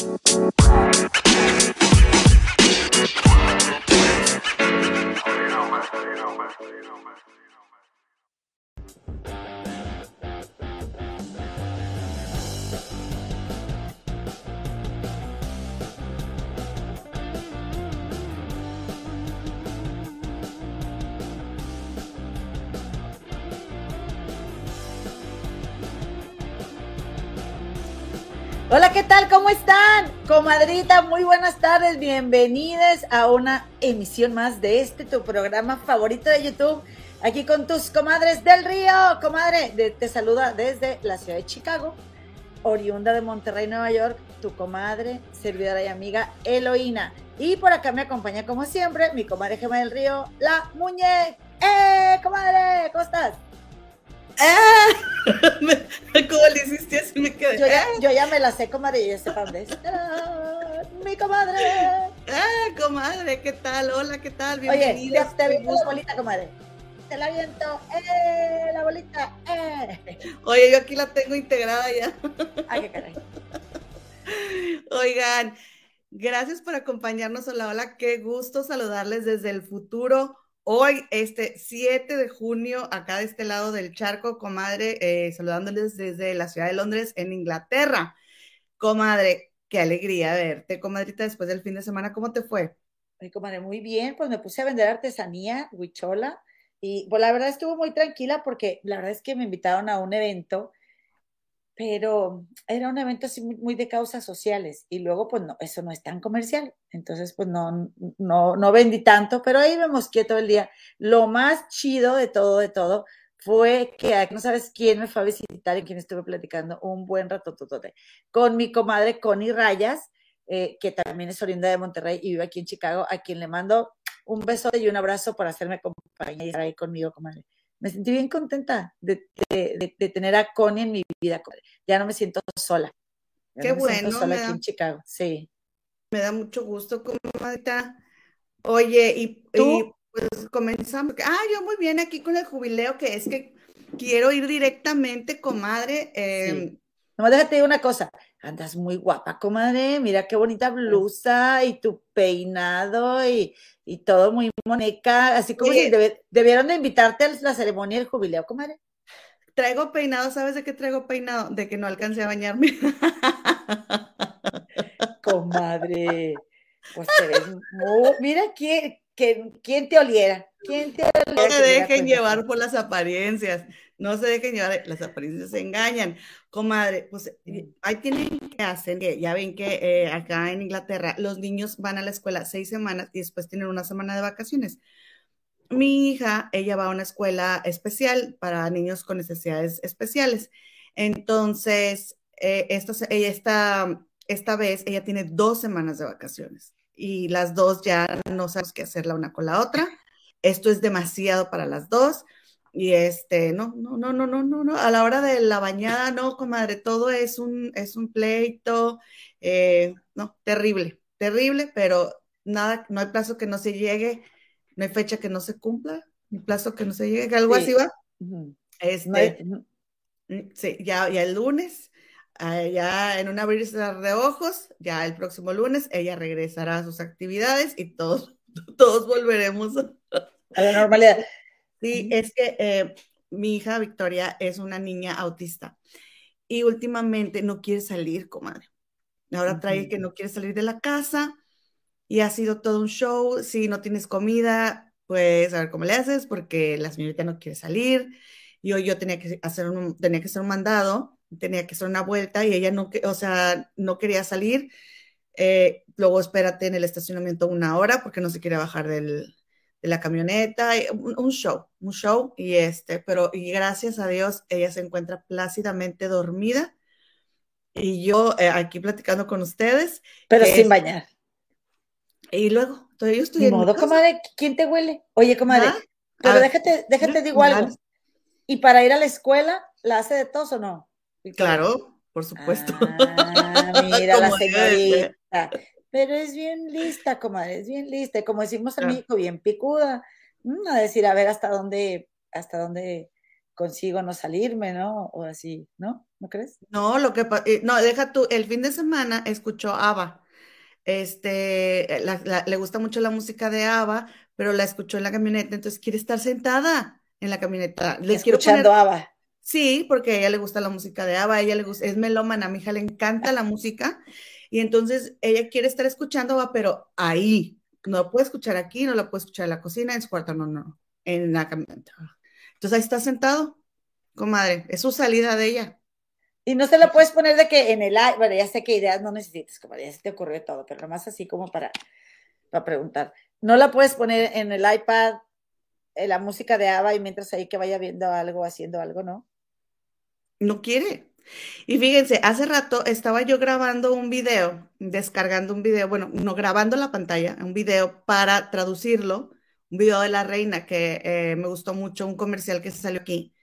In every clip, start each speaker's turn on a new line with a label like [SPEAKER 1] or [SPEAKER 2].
[SPEAKER 1] Bye. Están? Comadrita, muy buenas tardes. Bienvenidos a una emisión más de este tu programa favorito de YouTube. Aquí con tus comadres del río. Comadre, te saluda desde la ciudad de Chicago, oriunda de Monterrey, Nueva York, tu comadre, servidora y amiga Eloína. Y por acá me acompaña, como siempre, mi comadre Gema del Río, la Muñe. ¡Eh, comadre! ¿Cómo estás?
[SPEAKER 2] ¡Ah! ¿Cómo le hiciste así? Me quedé.
[SPEAKER 1] Yo ya, yo ya me la sé, comadre, y ya sé dónde es. ¡Mi comadre!
[SPEAKER 2] ¡Ah, comadre! ¿Qué tal? Hola, ¿qué tal?
[SPEAKER 1] Bienvenida. Oye, te, viento la bolita, comadre. Te la viento. ¡Eh! La bolita. ¡Eh!
[SPEAKER 2] Oye, yo aquí la tengo integrada ya.
[SPEAKER 1] ¡Ay, qué caray!
[SPEAKER 2] Oigan, gracias por acompañarnos. Hola, hola. Qué gusto saludarles desde el futuro Hoy, este 7 de junio, acá de este lado del charco, comadre, eh, saludándoles desde la ciudad de Londres, en Inglaterra. Comadre, qué alegría verte, comadrita, después del fin de semana, ¿cómo te fue?
[SPEAKER 1] Ay, comadre, muy bien, pues me puse a vender artesanía, huichola, y pues la verdad estuvo muy tranquila porque la verdad es que me invitaron a un evento pero era un evento así muy, de causas sociales y luego pues no, eso no es tan comercial, entonces pues no, no, no vendí tanto, pero ahí me mosqué todo el día. Lo más chido de todo, de todo, fue que no sabes quién me fue a visitar y quién estuve platicando un buen rato con mi comadre Connie Rayas, eh, que también es oriunda de Monterrey y vive aquí en Chicago, a quien le mando un beso y un abrazo por hacerme compañía y estar ahí conmigo, comadre me sentí bien contenta de, tener a Connie en mi vida. Ya no me siento sola.
[SPEAKER 2] Qué bueno.
[SPEAKER 1] sola aquí en Chicago, sí.
[SPEAKER 2] Me da mucho gusto, comadita. Oye, y, ¿Tú? pues comenzamos. Ah, yo muy bien aquí con el jubileo, que es que quiero ir directamente, comadre. Eh,
[SPEAKER 1] no, déjate decir una cosa. Andas muy guapa, comadre. Mira qué bonita blusa y tu peinado y, y todo muy moneca, así como si debieron de invitarte a la ceremonia del jubileo, comadre.
[SPEAKER 2] Traigo peinado, ¿sabes de qué traigo peinado? De que no alcancé a bañarme.
[SPEAKER 1] Comadre, pues te ves mira quién, quién, te oliera, quién te oliera.
[SPEAKER 2] No se dejen llevar por las apariencias, no se dejen llevar, las apariencias se engañan. Comadre, pues mm. ahí tienen que hacer, ya ven que eh, acá en Inglaterra los niños van a la escuela seis semanas y después tienen una semana de vacaciones. Mi hija, ella va a una escuela especial para niños con necesidades especiales. Entonces, eh, esta, esta, esta vez ella tiene dos semanas de vacaciones y las dos ya no sabemos qué hacer la una con la otra. Esto es demasiado para las dos. Y este, no, no, no, no, no, no, no, a la hora de la bañada, no, comadre, todo es un, es un pleito, eh, no, terrible, terrible, pero nada, no hay plazo que no se llegue, no hay fecha que no se cumpla, ni plazo que no se llegue, algo así va. Este, mm, sí, ya, ya el lunes, ah, ya en un abrir de ojos, ya el próximo lunes, ella regresará a sus actividades y todos, todos volveremos
[SPEAKER 1] a la normalidad.
[SPEAKER 2] Sí, es que eh, mi hija Victoria es una niña autista y últimamente no quiere salir, comadre. Ahora trae que no quiere salir de la casa y ha sido todo un show. Si no tienes comida, pues a ver cómo le haces porque la señorita no quiere salir. Y hoy yo tenía que hacer un, tenía que hacer un mandado, tenía que hacer una vuelta y ella no, o sea, no quería salir. Eh, luego espérate en el estacionamiento una hora porque no se quiere bajar del, de la camioneta, un, show, un show, y este, pero y gracias a Dios ella se encuentra plácidamente dormida y yo eh, aquí platicando con ustedes.
[SPEAKER 1] Pero sin bañar.
[SPEAKER 2] Y luego, todavía yo estoy en
[SPEAKER 1] modo, comadre, ¿quién te huele? Oye, comadre, ¿Ah? pero ah, déjate, déjate digo algo. ¿Y para ir a la escuela, la hace de tos o no?
[SPEAKER 2] Claro, por supuesto.
[SPEAKER 1] Ah, mira la señorita. Pero es bien lista, comadre, es bien lista. como decimos en México, bien picuda. Mm, a decir, a ver hasta dónde, hasta dónde consigo no salirme, ¿no? O así, ¿no? ¿no crees?
[SPEAKER 2] No, lo que eh, no, deja tú, el fin de semana escuchó ABBA. Este, le gusta mucho la música de ABBA, pero la escuchó en la camioneta, entonces quiere estar sentada en la camioneta.
[SPEAKER 1] Le Escuchando ABBA.
[SPEAKER 2] Sí, porque a ella le gusta la música de ABBA, a ella le gusta, es melómana, a mi hija le encanta la música, y entonces ella quiere estar escuchando ABBA, pero ahí, no lo puede escuchar aquí, no lo puede escuchar en la cocina, en su cuarto, no, no, en la camioneta. Entonces ahí está sentado, comadre, es su salida de ella.
[SPEAKER 1] Y no se lo puedes poner de que en el bueno, ya sé que ideas no necesitas, comadre, ya se te ocurrió todo, pero nomás así como para, para preguntar. No la puedes poner en el iPad, en la música de ABBA y mientras ahí que vaya viendo algo, haciendo algo, ¿no?
[SPEAKER 2] No quiere. Y fíjense, hace rato estaba yo grabando un video, descargando un video, bueno, no grabando la pantalla, un video para traducirlo, un video de la reina que eh, me gustó mucho, un comercial que se salió aquí.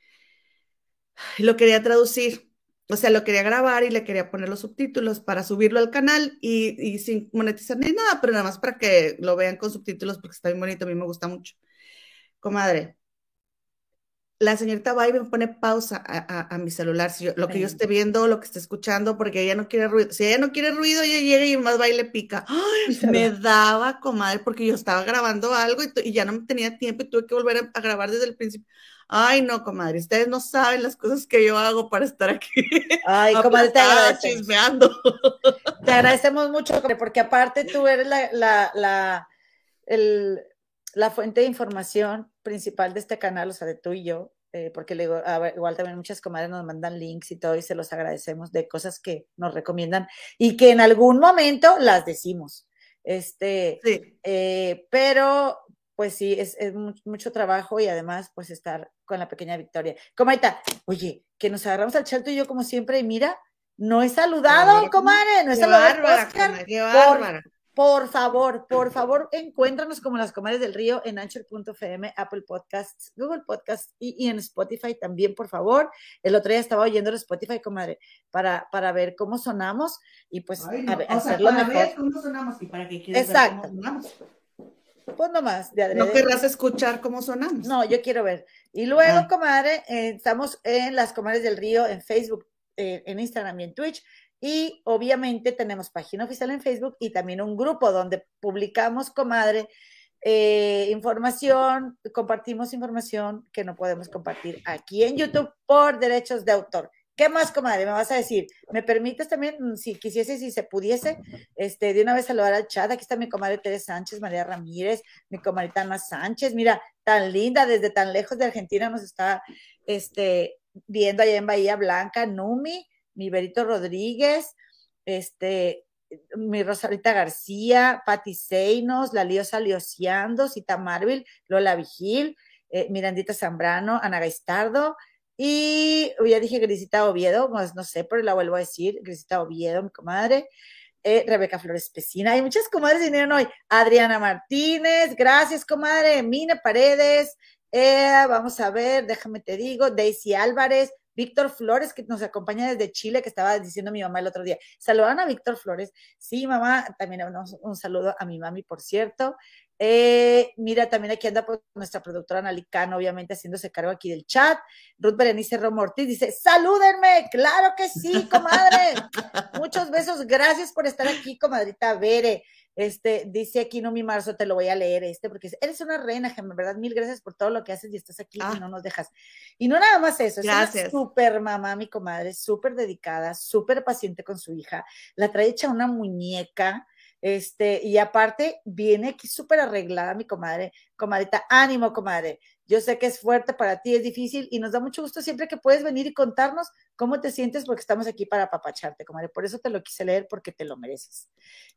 [SPEAKER 2] Lo quería traducir, o sea, lo quería grabar y le quería poner los subtítulos para subirlo al canal y, y sin monetizar ni nada, pero nada más para que lo vean con subtítulos porque está bien bonito, a mí me gusta mucho. Comadre, la señorita va y me pone pausa a, mi celular, si lo que yo esté viendo, lo que esté escuchando, porque ella no quiere ruido. Si ella no quiere ruido, ella llega y más va y le pica. me daba, comadre, porque yo estaba grabando algo y, ya no tenía tiempo y tuve que volver a, grabar desde el principio. Ay, no, comadre, ustedes no saben las cosas que yo hago para estar aquí.
[SPEAKER 1] Ay, comadre, te agradecemos. Te agradecemos mucho, porque aparte tú eres la, la, la, el, la fuente de información principal de este canal, o sea, de tú y yo, eh, porque le igual también muchas comadres nos mandan links y todo y se los agradecemos de cosas que nos recomiendan y que en algún momento las decimos. Este,
[SPEAKER 2] sí.
[SPEAKER 1] Eh, pero pues sí, es, es, mucho trabajo y además pues estar con la pequeña victoria. Comadita, oye, que nos agarramos al chalto y yo como siempre y mira, no he saludado, comadre, no he saludado.
[SPEAKER 2] Bárbara, qué bárbara.
[SPEAKER 1] Por favor, por favor, encuéntranos como las comadres del río en anchor.fm, Apple Podcasts, Google Podcasts y, en Spotify también, por favor. El otro día estaba oyendo el Spotify, comadre, para, para ver cómo sonamos y pues a, hacerlo
[SPEAKER 2] para Ver cómo sonamos y para que quieras
[SPEAKER 1] Exacto. cómo sonamos. Pues nomás,
[SPEAKER 2] de No querrás escuchar cómo sonamos.
[SPEAKER 1] No, yo quiero ver. Y luego, ah. comadre, eh, estamos en las comadres del río en Facebook, eh, en Instagram y en Twitch. Y obviamente tenemos página oficial en Facebook y también un grupo donde publicamos, comadre, eh, información, compartimos información que no podemos compartir aquí en YouTube por derechos de autor. ¿Qué más, comadre? Me vas a decir, ¿me permites también, mm, si quisiese, si se pudiese, este, de una vez saludar al chat? Aquí está mi comadre Teresa Sánchez, María Ramírez, mi comadre Ana Sánchez, mira, tan linda, desde tan lejos de Argentina nos está este, viendo allá en Bahía Blanca, Numi, mi Berito Rodríguez, este, mi Rosarita García, Patti Seinos, la Liosa Liociando, Cita Marvel, Lola Vigil, eh, Mirandita Zambrano, Ana Gaistardo, y ya dije Grisita Oviedo, pues no sé, pero la vuelvo a decir, Grisita Oviedo, mi comadre, eh, Rebeca Flores Pesina, hay muchas comadres que vinieron hoy, Adriana Martínez, gracias comadre, Mine Paredes, eh, vamos a ver, déjame te digo, Daisy Álvarez, Víctor Flores, que nos acompaña desde Chile, que estaba diciendo mi mamá el otro día. Saludan a Víctor Flores. Sí, mamá, también un, saludo a mi mami, por cierto. Eh, mira, también aquí anda pues, nuestra productora Nalicano, obviamente haciéndose cargo aquí del chat. Ruth Berenice Romo Ortiz dice: ¡Salúdenme! ¡Claro que sí, comadre! Muchos besos. Gracias por estar aquí, comadrita Bere. Este, dice aquí no mi marzo, te lo voy a leer este, porque eres una reina, en verdad, mil gracias por todo lo que haces y estás aquí y ah. no nos dejas. Y no nada más eso, es una súper mamá, mi comadre, súper dedicada, súper paciente con su hija, la trae hecha una muñeca, este, y aparte viene aquí súper arreglada mi comadre, comadrita, ánimo, comadre. Yo sé que es fuerte para ti, es difícil y nos da mucho gusto siempre que puedes venir y contarnos cómo te sientes porque estamos aquí para apapacharte, comadre. Por eso te lo quise leer porque te lo mereces.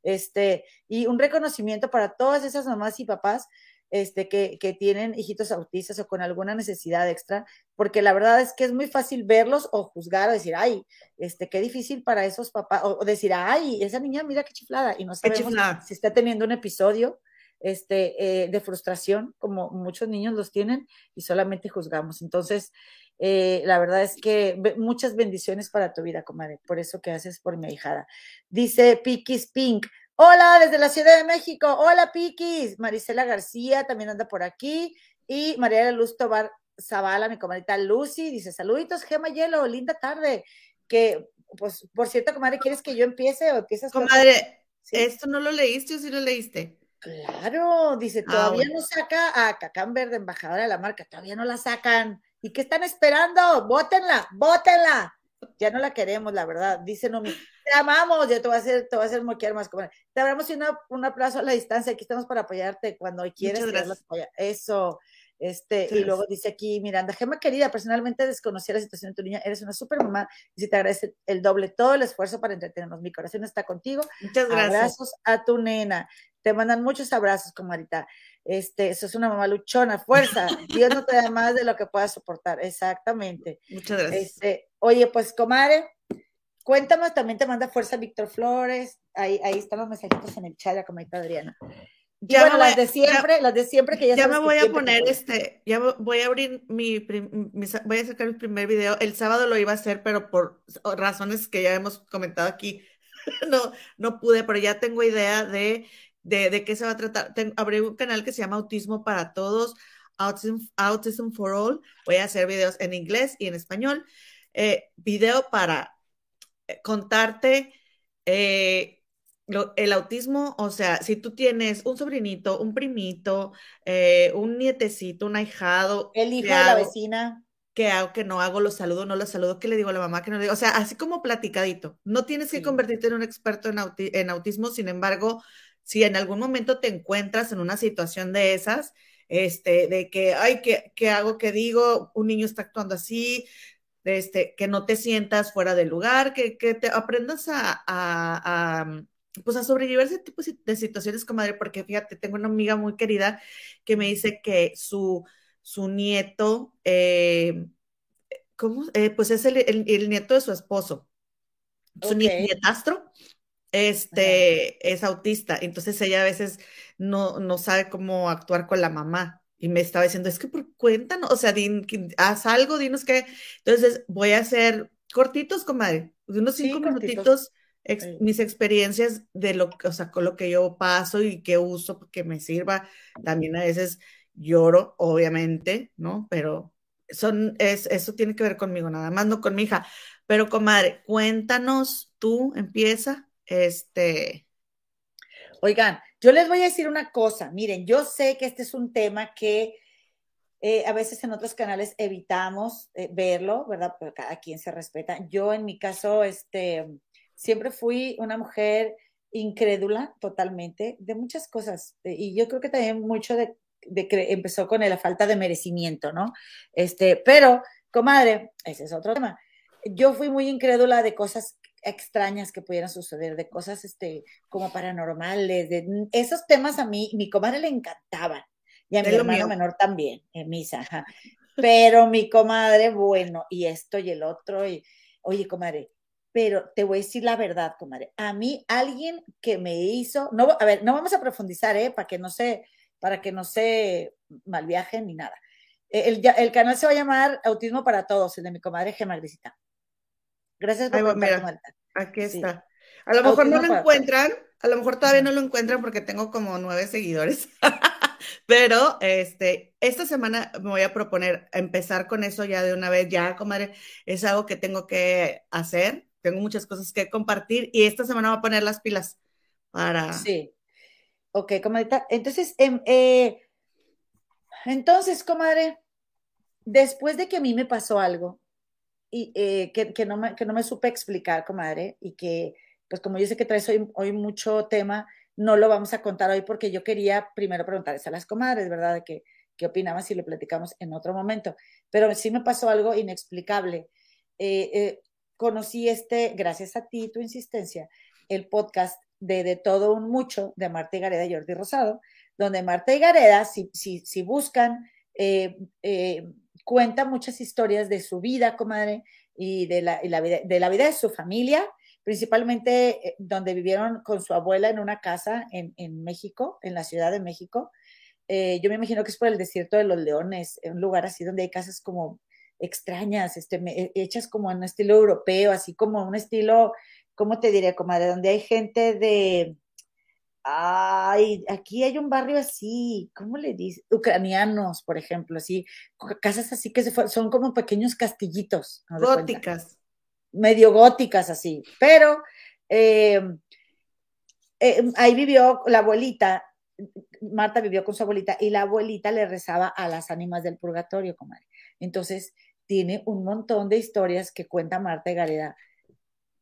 [SPEAKER 1] Este, y un reconocimiento para todas esas mamás y papás este, que, que, tienen hijitos autistas o con alguna necesidad extra, porque la verdad es que es muy fácil verlos o juzgar o decir, ay, este, qué difícil para esos papás, o, decir, ay, esa niña, mira qué chiflada, y no sabemos si está teniendo un episodio este, eh, de frustración, como muchos niños los tienen, y solamente juzgamos. Entonces, eh, la verdad es que muchas bendiciones para tu vida, comadre, por eso que haces por mi hijada. Dice Pikis Pink, hola desde la Ciudad de México, hola Pikis, Marisela García también anda por aquí, y María Luz Tobar Zavala, mi comadita Lucy, dice, saluditos, Gema Hielo, linda tarde. que, pues, por cierto, comadre, ¿quieres que yo empiece o empiezas?
[SPEAKER 2] Comadre, ¿esto no lo leíste o sí lo leíste?
[SPEAKER 1] Claro, dice, ah, todavía no saca a Cacamber de embajadora de la marca, todavía no la sacan. ¿Y qué están esperando? Bótenla, bótenla. Ya no la queremos, la verdad. Dice Nomi, te amamos, ya te voy a hacer, te voy a hacer moquear más. Como... Te hablamos una, un aplauso a la distancia, aquí estamos para apoyarte cuando quieras. Eso. Este, y luego dice aquí Miranda, Gema querida, personalmente desconocí la situación de tu niña, eres una super mamá y te agradece el doble todo el esfuerzo para entretenernos. Mi corazón está contigo.
[SPEAKER 2] Muchas gracias.
[SPEAKER 1] Abrazos a tu nena. Te mandan muchos abrazos, comadita. Este, eso es una mamá luchona, fuerza. Dios no te da más de lo que puedas soportar. Exactamente.
[SPEAKER 2] Muchas gracias.
[SPEAKER 1] Este, oye, pues, comadre, cuéntame, también te manda fuerza Víctor Flores. Ahí, ahí están los mensajitos en el chat, la comadita Adriana ya bueno, las de siempre, las de siempre que ya
[SPEAKER 2] Ya me voy a poner este, ya voy a abrir mi, voy a sacar mi primer video. El sábado lo iba a hacer, pero por razones que ya hemos comentado aquí, no, no pude, pero ya tengo idea de, de, de qué se va a tratar. abrí un canal que se llama Autismo para Todos, Autism, for All. Voy a hacer videos en inglés y en español. Eh, video para contarte eh, el autismo, o sea, si tú tienes un sobrinito, un primito, eh, un nietecito, un ahijado.
[SPEAKER 1] El hijo de la vecina.
[SPEAKER 2] ¿Qué hago? que no hago? ¿Lo saludo? ¿No lo saludo? ¿Qué le digo a la mamá? que no le digo? O sea, así como platicadito. No tienes que convertirte en un experto en, en autismo, sin embargo, si en algún momento te encuentras en una situación de esas, este, de que, ay, ¿qué, qué hago? ¿Qué digo? Un niño está actuando así, este, que no te sientas fuera del lugar, que, que te aprendas a, a pues a sobrevivir ese tipo de situaciones, comadre, porque fíjate, tengo una amiga muy querida que me dice que su, su nieto, eh, ¿cómo? Eh, pues es el, nieto de su esposo, su nietastro, este, es autista, entonces ella a veces no, no sabe cómo actuar con la mamá. Y me estaba diciendo, es que por cuéntanos, o sea, haz algo, dinos qué. Entonces voy a hacer cortitos, comadre, de unos cinco minutitos mis experiencias de lo, o sea, con lo que yo paso y que uso que me sirva. También a veces lloro, obviamente, ¿no? Pero son, es, eso tiene que ver conmigo, nada más, no con mi hija. Pero, comadre, cuéntanos, tú, empieza, este...
[SPEAKER 1] Oigan, yo les voy a decir una cosa, miren, yo sé que este es un tema que eh, a veces en otros canales evitamos eh, verlo, ¿verdad? Pero cada quien se respeta. Yo en mi caso, este, siempre fui una mujer incrédula totalmente de muchas cosas. Eh, y yo creo que también mucho de, que empezó con la falta de merecimiento, ¿no? Este, pero, comadre, ese es otro tema. Yo fui muy incrédula de cosas extrañas que pudieran suceder, de cosas este, como paranormales, de esos temas a mí, mi comadre le encantaban. Y a mi hermano menor también, en misa. Pero mi comadre, bueno, y esto y el otro, y oye, comadre, pero te voy a decir la verdad, comadre. A mí, alguien que me hizo, no, a ver, no vamos a profundizar, ¿eh? Para que no se, para que no se malviajen ni nada. El, el, canal se va a llamar Autismo para Todos, el de mi comadre Gemma Grisita. Gracias por
[SPEAKER 2] comentar, Aquí está. A lo mejor no lo encuentran, a lo mejor todavía no lo encuentran porque tengo como nueve seguidores. Pero este, esta semana me voy a proponer empezar con eso ya de una vez, ya, comadre, es algo que tengo que hacer tengo muchas cosas que compartir y esta semana voy a poner las pilas para...
[SPEAKER 1] Sí. Ok, comadre. Entonces, em, eh, entonces, comadre, después de que a mí me pasó algo y eh, que, no me, que no me supe explicar, comadre, y que, pues como yo sé que traes hoy, hoy mucho tema, no lo vamos a contar hoy porque yo quería primero preguntarles a las comadres, ¿verdad? De que, qué opinaban si lo platicamos en otro momento. Pero sí me pasó algo inexplicable. Eh, conocí este, gracias a ti, tu insistencia, el podcast de De Todo Un Mucho de Marta y Gareda y Jordi Rosado, donde Marta y Gareda, si, si, si buscan, eh, eh, cuenta muchas historias de su vida, comadre, y de la, vida, de la vida de su familia, principalmente eh, donde vivieron con su abuela en una casa en, en México, en la Ciudad de México. yo me imagino que es por el desierto de los leones, un lugar así donde hay casas como extrañas, este, eh, hechas como en un estilo europeo, así como un estilo, ¿cómo te diré, comadre? Donde hay gente de, ay, aquí hay un barrio así, ¿cómo le dice? Ucranianos, por ejemplo, así, casas así que se son como pequeños castillitos.
[SPEAKER 2] Góticas.
[SPEAKER 1] medio góticas así, pero eh, eh, ahí vivió la abuelita, Marta vivió con su abuelita y la abuelita le rezaba a las ánimas del purgatorio, comadre. Entonces, tiene un montón de historias que cuenta Marta y Gareda,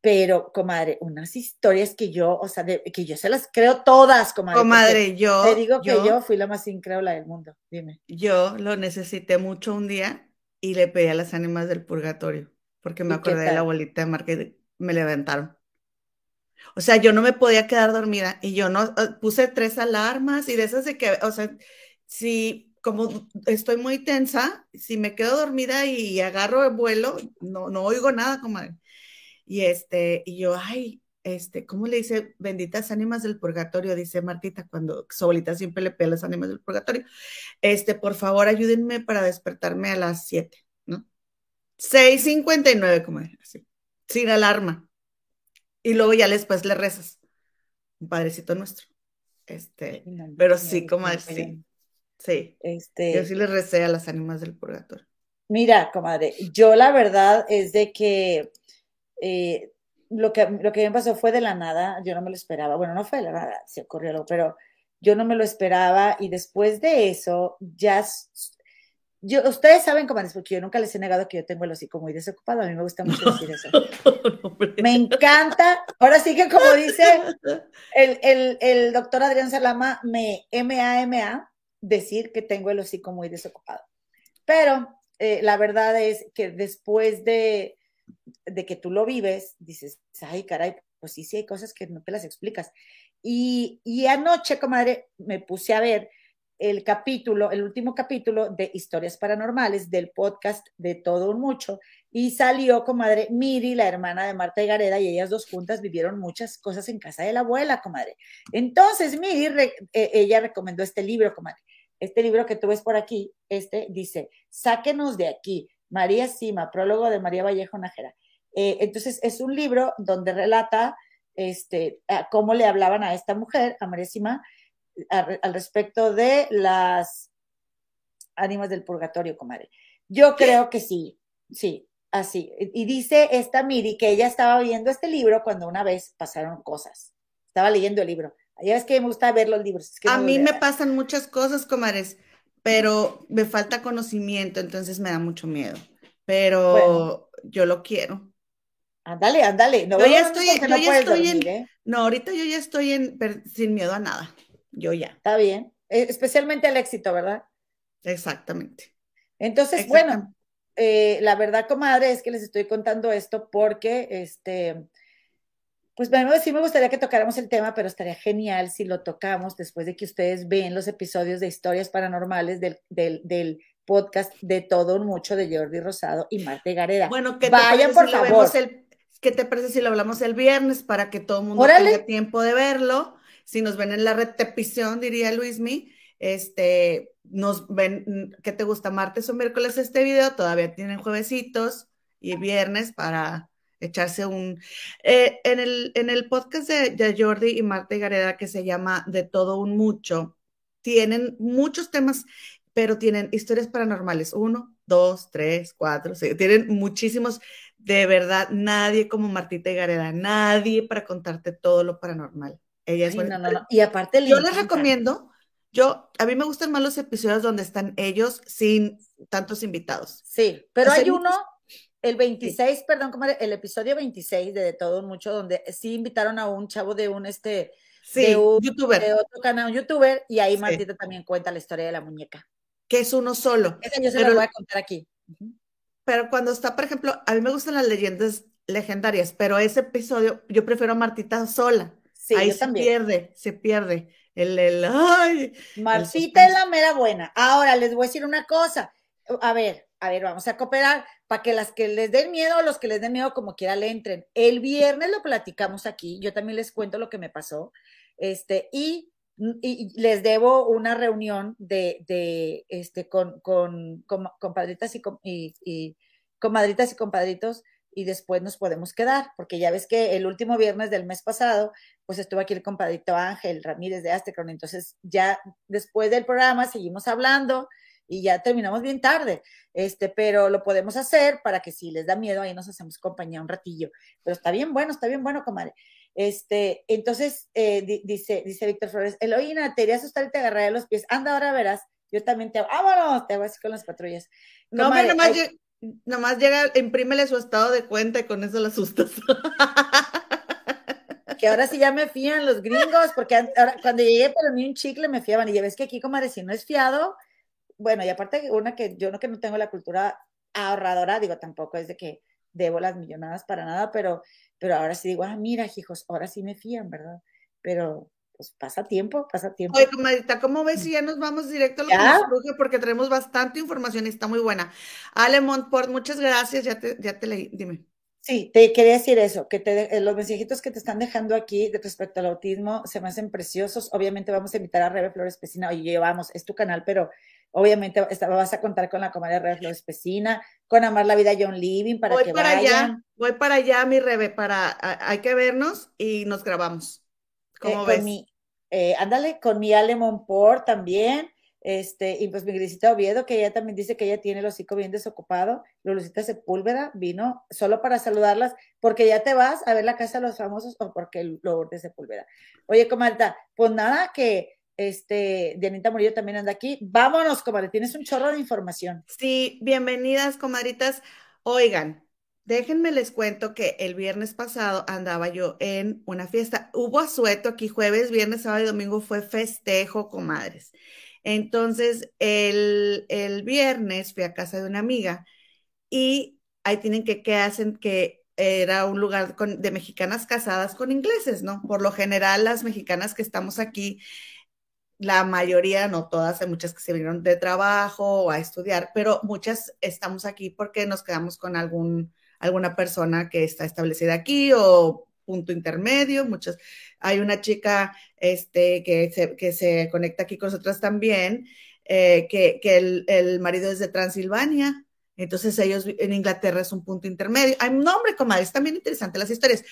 [SPEAKER 1] pero, comadre, unas historias que yo, o sea, que yo se las creo todas, comadre.
[SPEAKER 2] Comadre, yo.
[SPEAKER 1] Te digo que yo, fui la más incrédula del mundo, dime.
[SPEAKER 2] Yo lo necesité mucho un día y le pedí a las ánimas del purgatorio, porque me acordé de la abuelita de y me levantaron. O sea, yo no me podía quedar dormida y yo no puse tres alarmas y de esas de que, o sea, si como estoy muy tensa, si me quedo dormida y agarro el vuelo, no, no oigo nada, comadre. Y este, y yo, ay, este, ¿cómo le dice? Benditas ánimas del purgatorio, dice Martita, cuando su abuelita siempre le pega las ánimas del purgatorio. Este, por favor, ayúdenme para despertarme a las 7, ¿no? 6.59, como así, sin alarma. Y luego ya después le rezas, un padrecito nuestro. Este, pero sí, comadre, sí. Sí. Este, yo sí le recé a las ánimas del purgatorio.
[SPEAKER 1] Mira, comadre, yo la verdad es de que eh, lo que lo que me pasó fue de la nada, yo no me lo esperaba. Bueno, no fue de la nada, se ocurrió algo, pero yo no me lo esperaba y después de eso ya yo, ustedes saben, cómo es, porque yo nunca les he negado que yo tengo el hocico muy desocupado. A mí me gusta mucho decir eso. me encanta. Ahora sí que, como dice el, el, el doctor Adrián Salama, me M-A-M-A, decir que tengo el hocico muy desocupado. Pero eh, la verdad es que después de, de que tú lo vives, dices, ay, caray, pues sí, sí hay cosas que no te las explicas. Y, y anoche, comadre, me puse a ver el capítulo, el último capítulo de Historias Paranormales del podcast de Todo un Mucho y salió, comadre, Miri, la hermana de Marta y Gareda, y ellas dos juntas vivieron muchas cosas en casa de la abuela, comadre. Entonces, Miri, eh, ella recomendó este libro, comadre. Este libro que tú ves por aquí, este dice, sáquenos de aquí, María Sima, prólogo de María Vallejo Najera. Eh, entonces, es un libro donde relata este, cómo le hablaban a esta mujer, a María Sima, al respecto de las ánimas del purgatorio, comadre. Yo creo que sí, sí, así. Y dice esta Miri que ella estaba viendo este libro cuando una vez pasaron cosas. Estaba leyendo el libro. Ya es que me gusta ver los libros.
[SPEAKER 2] a mí me pasan muchas cosas, comadres, pero me falta conocimiento, entonces me da mucho miedo. Pero yo lo quiero.
[SPEAKER 1] Ándale, ándale.
[SPEAKER 2] No, yo ya estoy, yo ya estoy en, ¿eh? no, ahorita yo ya estoy en, sin miedo a nada. Yo ya.
[SPEAKER 1] Está bien. Eh, especialmente el éxito, ¿verdad?
[SPEAKER 2] Exactamente.
[SPEAKER 1] Entonces, bueno, eh, la verdad, comadre, es que les estoy contando esto porque, este, pues bueno, sí me gustaría que tocáramos el tema, pero estaría genial si lo tocamos después de que ustedes ven los episodios de historias paranormales del, del, podcast de todo un mucho de Jordi Rosado y Marte Gareda.
[SPEAKER 2] Bueno, que vayan por favor. ¿Qué te parece si lo hablamos el viernes para que todo el mundo tenga tiempo de verlo? si nos ven en la repetición, diría Luismi, este, nos ven, ¿qué te gusta? Martes o miércoles este video, todavía tienen juevesitos y viernes para echarse un... Eh, en, el, en el podcast de, Jordi y Marta y Gareda que se llama De todo un mucho, tienen muchos temas, pero tienen historias paranormales, uno, dos, tres, cuatro, seis, tienen muchísimos, de verdad, nadie como Martita y Gareda, nadie para contarte todo lo paranormal. Ella es
[SPEAKER 1] Y aparte,
[SPEAKER 2] yo les recomiendo, yo, a mí me gustan más los episodios donde están ellos sin tantos invitados.
[SPEAKER 1] Sí, pero hay uno, el 26, perdón, el episodio 26 de, de Todo Mucho, donde sí invitaron a un chavo de un, este,
[SPEAKER 2] de un, youtuber.
[SPEAKER 1] De otro canal, un youtuber, y ahí Martita también cuenta la historia de la muñeca.
[SPEAKER 2] Que es uno solo.
[SPEAKER 1] Ese yo se lo voy a contar aquí.
[SPEAKER 2] Pero cuando está, por ejemplo, a mí me gustan las leyendas legendarias, pero ese episodio yo prefiero a Martita sola. Ahí se pierde, se pierde. El, el, ay,
[SPEAKER 1] Marcita es la mera buena. Ahora les voy a decir una cosa. A ver, a ver, vamos a cooperar para que las que les den miedo, los que les den miedo, como quiera le entren. El viernes lo platicamos aquí. Yo también les cuento lo que me pasó. Este, y, les debo una reunión de, de este, con, con, con compadritas y, y, y comadritas y compadritos y después nos podemos quedar, porque ya ves que el último viernes del mes pasado, pues estuvo aquí el compadrito Ángel Ramírez de Astecron, entonces ya después del programa seguimos hablando y ya terminamos bien tarde, este, pero lo podemos hacer para que si les da miedo, ahí nos hacemos compañía un ratillo. Pero está bien bueno, está bien bueno, comadre. Este, entonces, eh, dice, dice Víctor Flores, Eloína, te iría a asustar y te agarraré los pies. Anda, ahora verás. Yo también te vámonos, te voy así con las patrullas.
[SPEAKER 2] No, pero nomás, llega, imprímele su estado de cuenta y con eso la asustas.
[SPEAKER 1] que ahora sí ya me fían los gringos, porque ahora, cuando llegué para mí un chicle me fiaban, y ya ves que aquí, como si no es fiado, bueno, y aparte una que yo no que no tengo la cultura ahorradora, digo, tampoco es de que debo las millonadas para nada, pero, pero ahora sí digo, ah, mira, hijos, ahora sí me fían, ¿verdad? Pero pues pasa tiempo, pasa tiempo.
[SPEAKER 2] Oye, comadita, ¿cómo ves si ya nos vamos directo a lo que Porque tenemos bastante información y está muy buena. Ale Montport, muchas gracias, ya te, ya te leí, dime.
[SPEAKER 1] Sí, te quería decir eso, que te, eh, los mensajitos que te están dejando aquí de respecto al autismo se me hacen preciosos. Obviamente vamos a invitar a Rebe Flores Pesina, oye, vamos, es tu canal, pero obviamente vas a contar con la comadre Rebe Flores Pesina, con Amar la Vida John Living para
[SPEAKER 2] voy
[SPEAKER 1] que
[SPEAKER 2] para
[SPEAKER 1] vayan.
[SPEAKER 2] Allá, voy para allá, mi Rebe, para, hay que vernos y nos grabamos. ¿Cómo ves?
[SPEAKER 1] Eh, ándale, con mi Ale Monport también, este, y pues mi Grisita Oviedo, que ella también dice que ella tiene el hocico bien desocupado, Lulusita Sepúlveda vino solo para saludarlas, porque ya te vas a ver la casa de los famosos o porque lo de Sepúlveda. Oye, comadre, pues nada, que este, Dianita Murillo también anda aquí. Vámonos, comadre, tienes un chorro de información.
[SPEAKER 2] Sí, bienvenidas, comadritas. Oigan, Déjenme les cuento que el viernes pasado andaba yo en una fiesta. Hubo asueto aquí jueves, viernes, sábado y domingo fue festejo, comadres. Entonces, el, el viernes fui a casa de una amiga y ahí tienen que, ¿qué hacen? Que era un lugar de mexicanas casadas con ingleses, ¿no? Por lo general, las mexicanas que estamos aquí, la mayoría, no todas, hay muchas que se vinieron de trabajo o a estudiar, pero muchas estamos aquí porque nos quedamos con algún alguna persona que está establecida aquí o punto intermedio, muchas. Hay una chica este, que, se, que se conecta aquí con nosotros también, eh, que, que el, el, marido es de Transilvania, entonces ellos en Inglaterra es un punto intermedio. Hay un nombre, comadre, están bien interesantes las historias,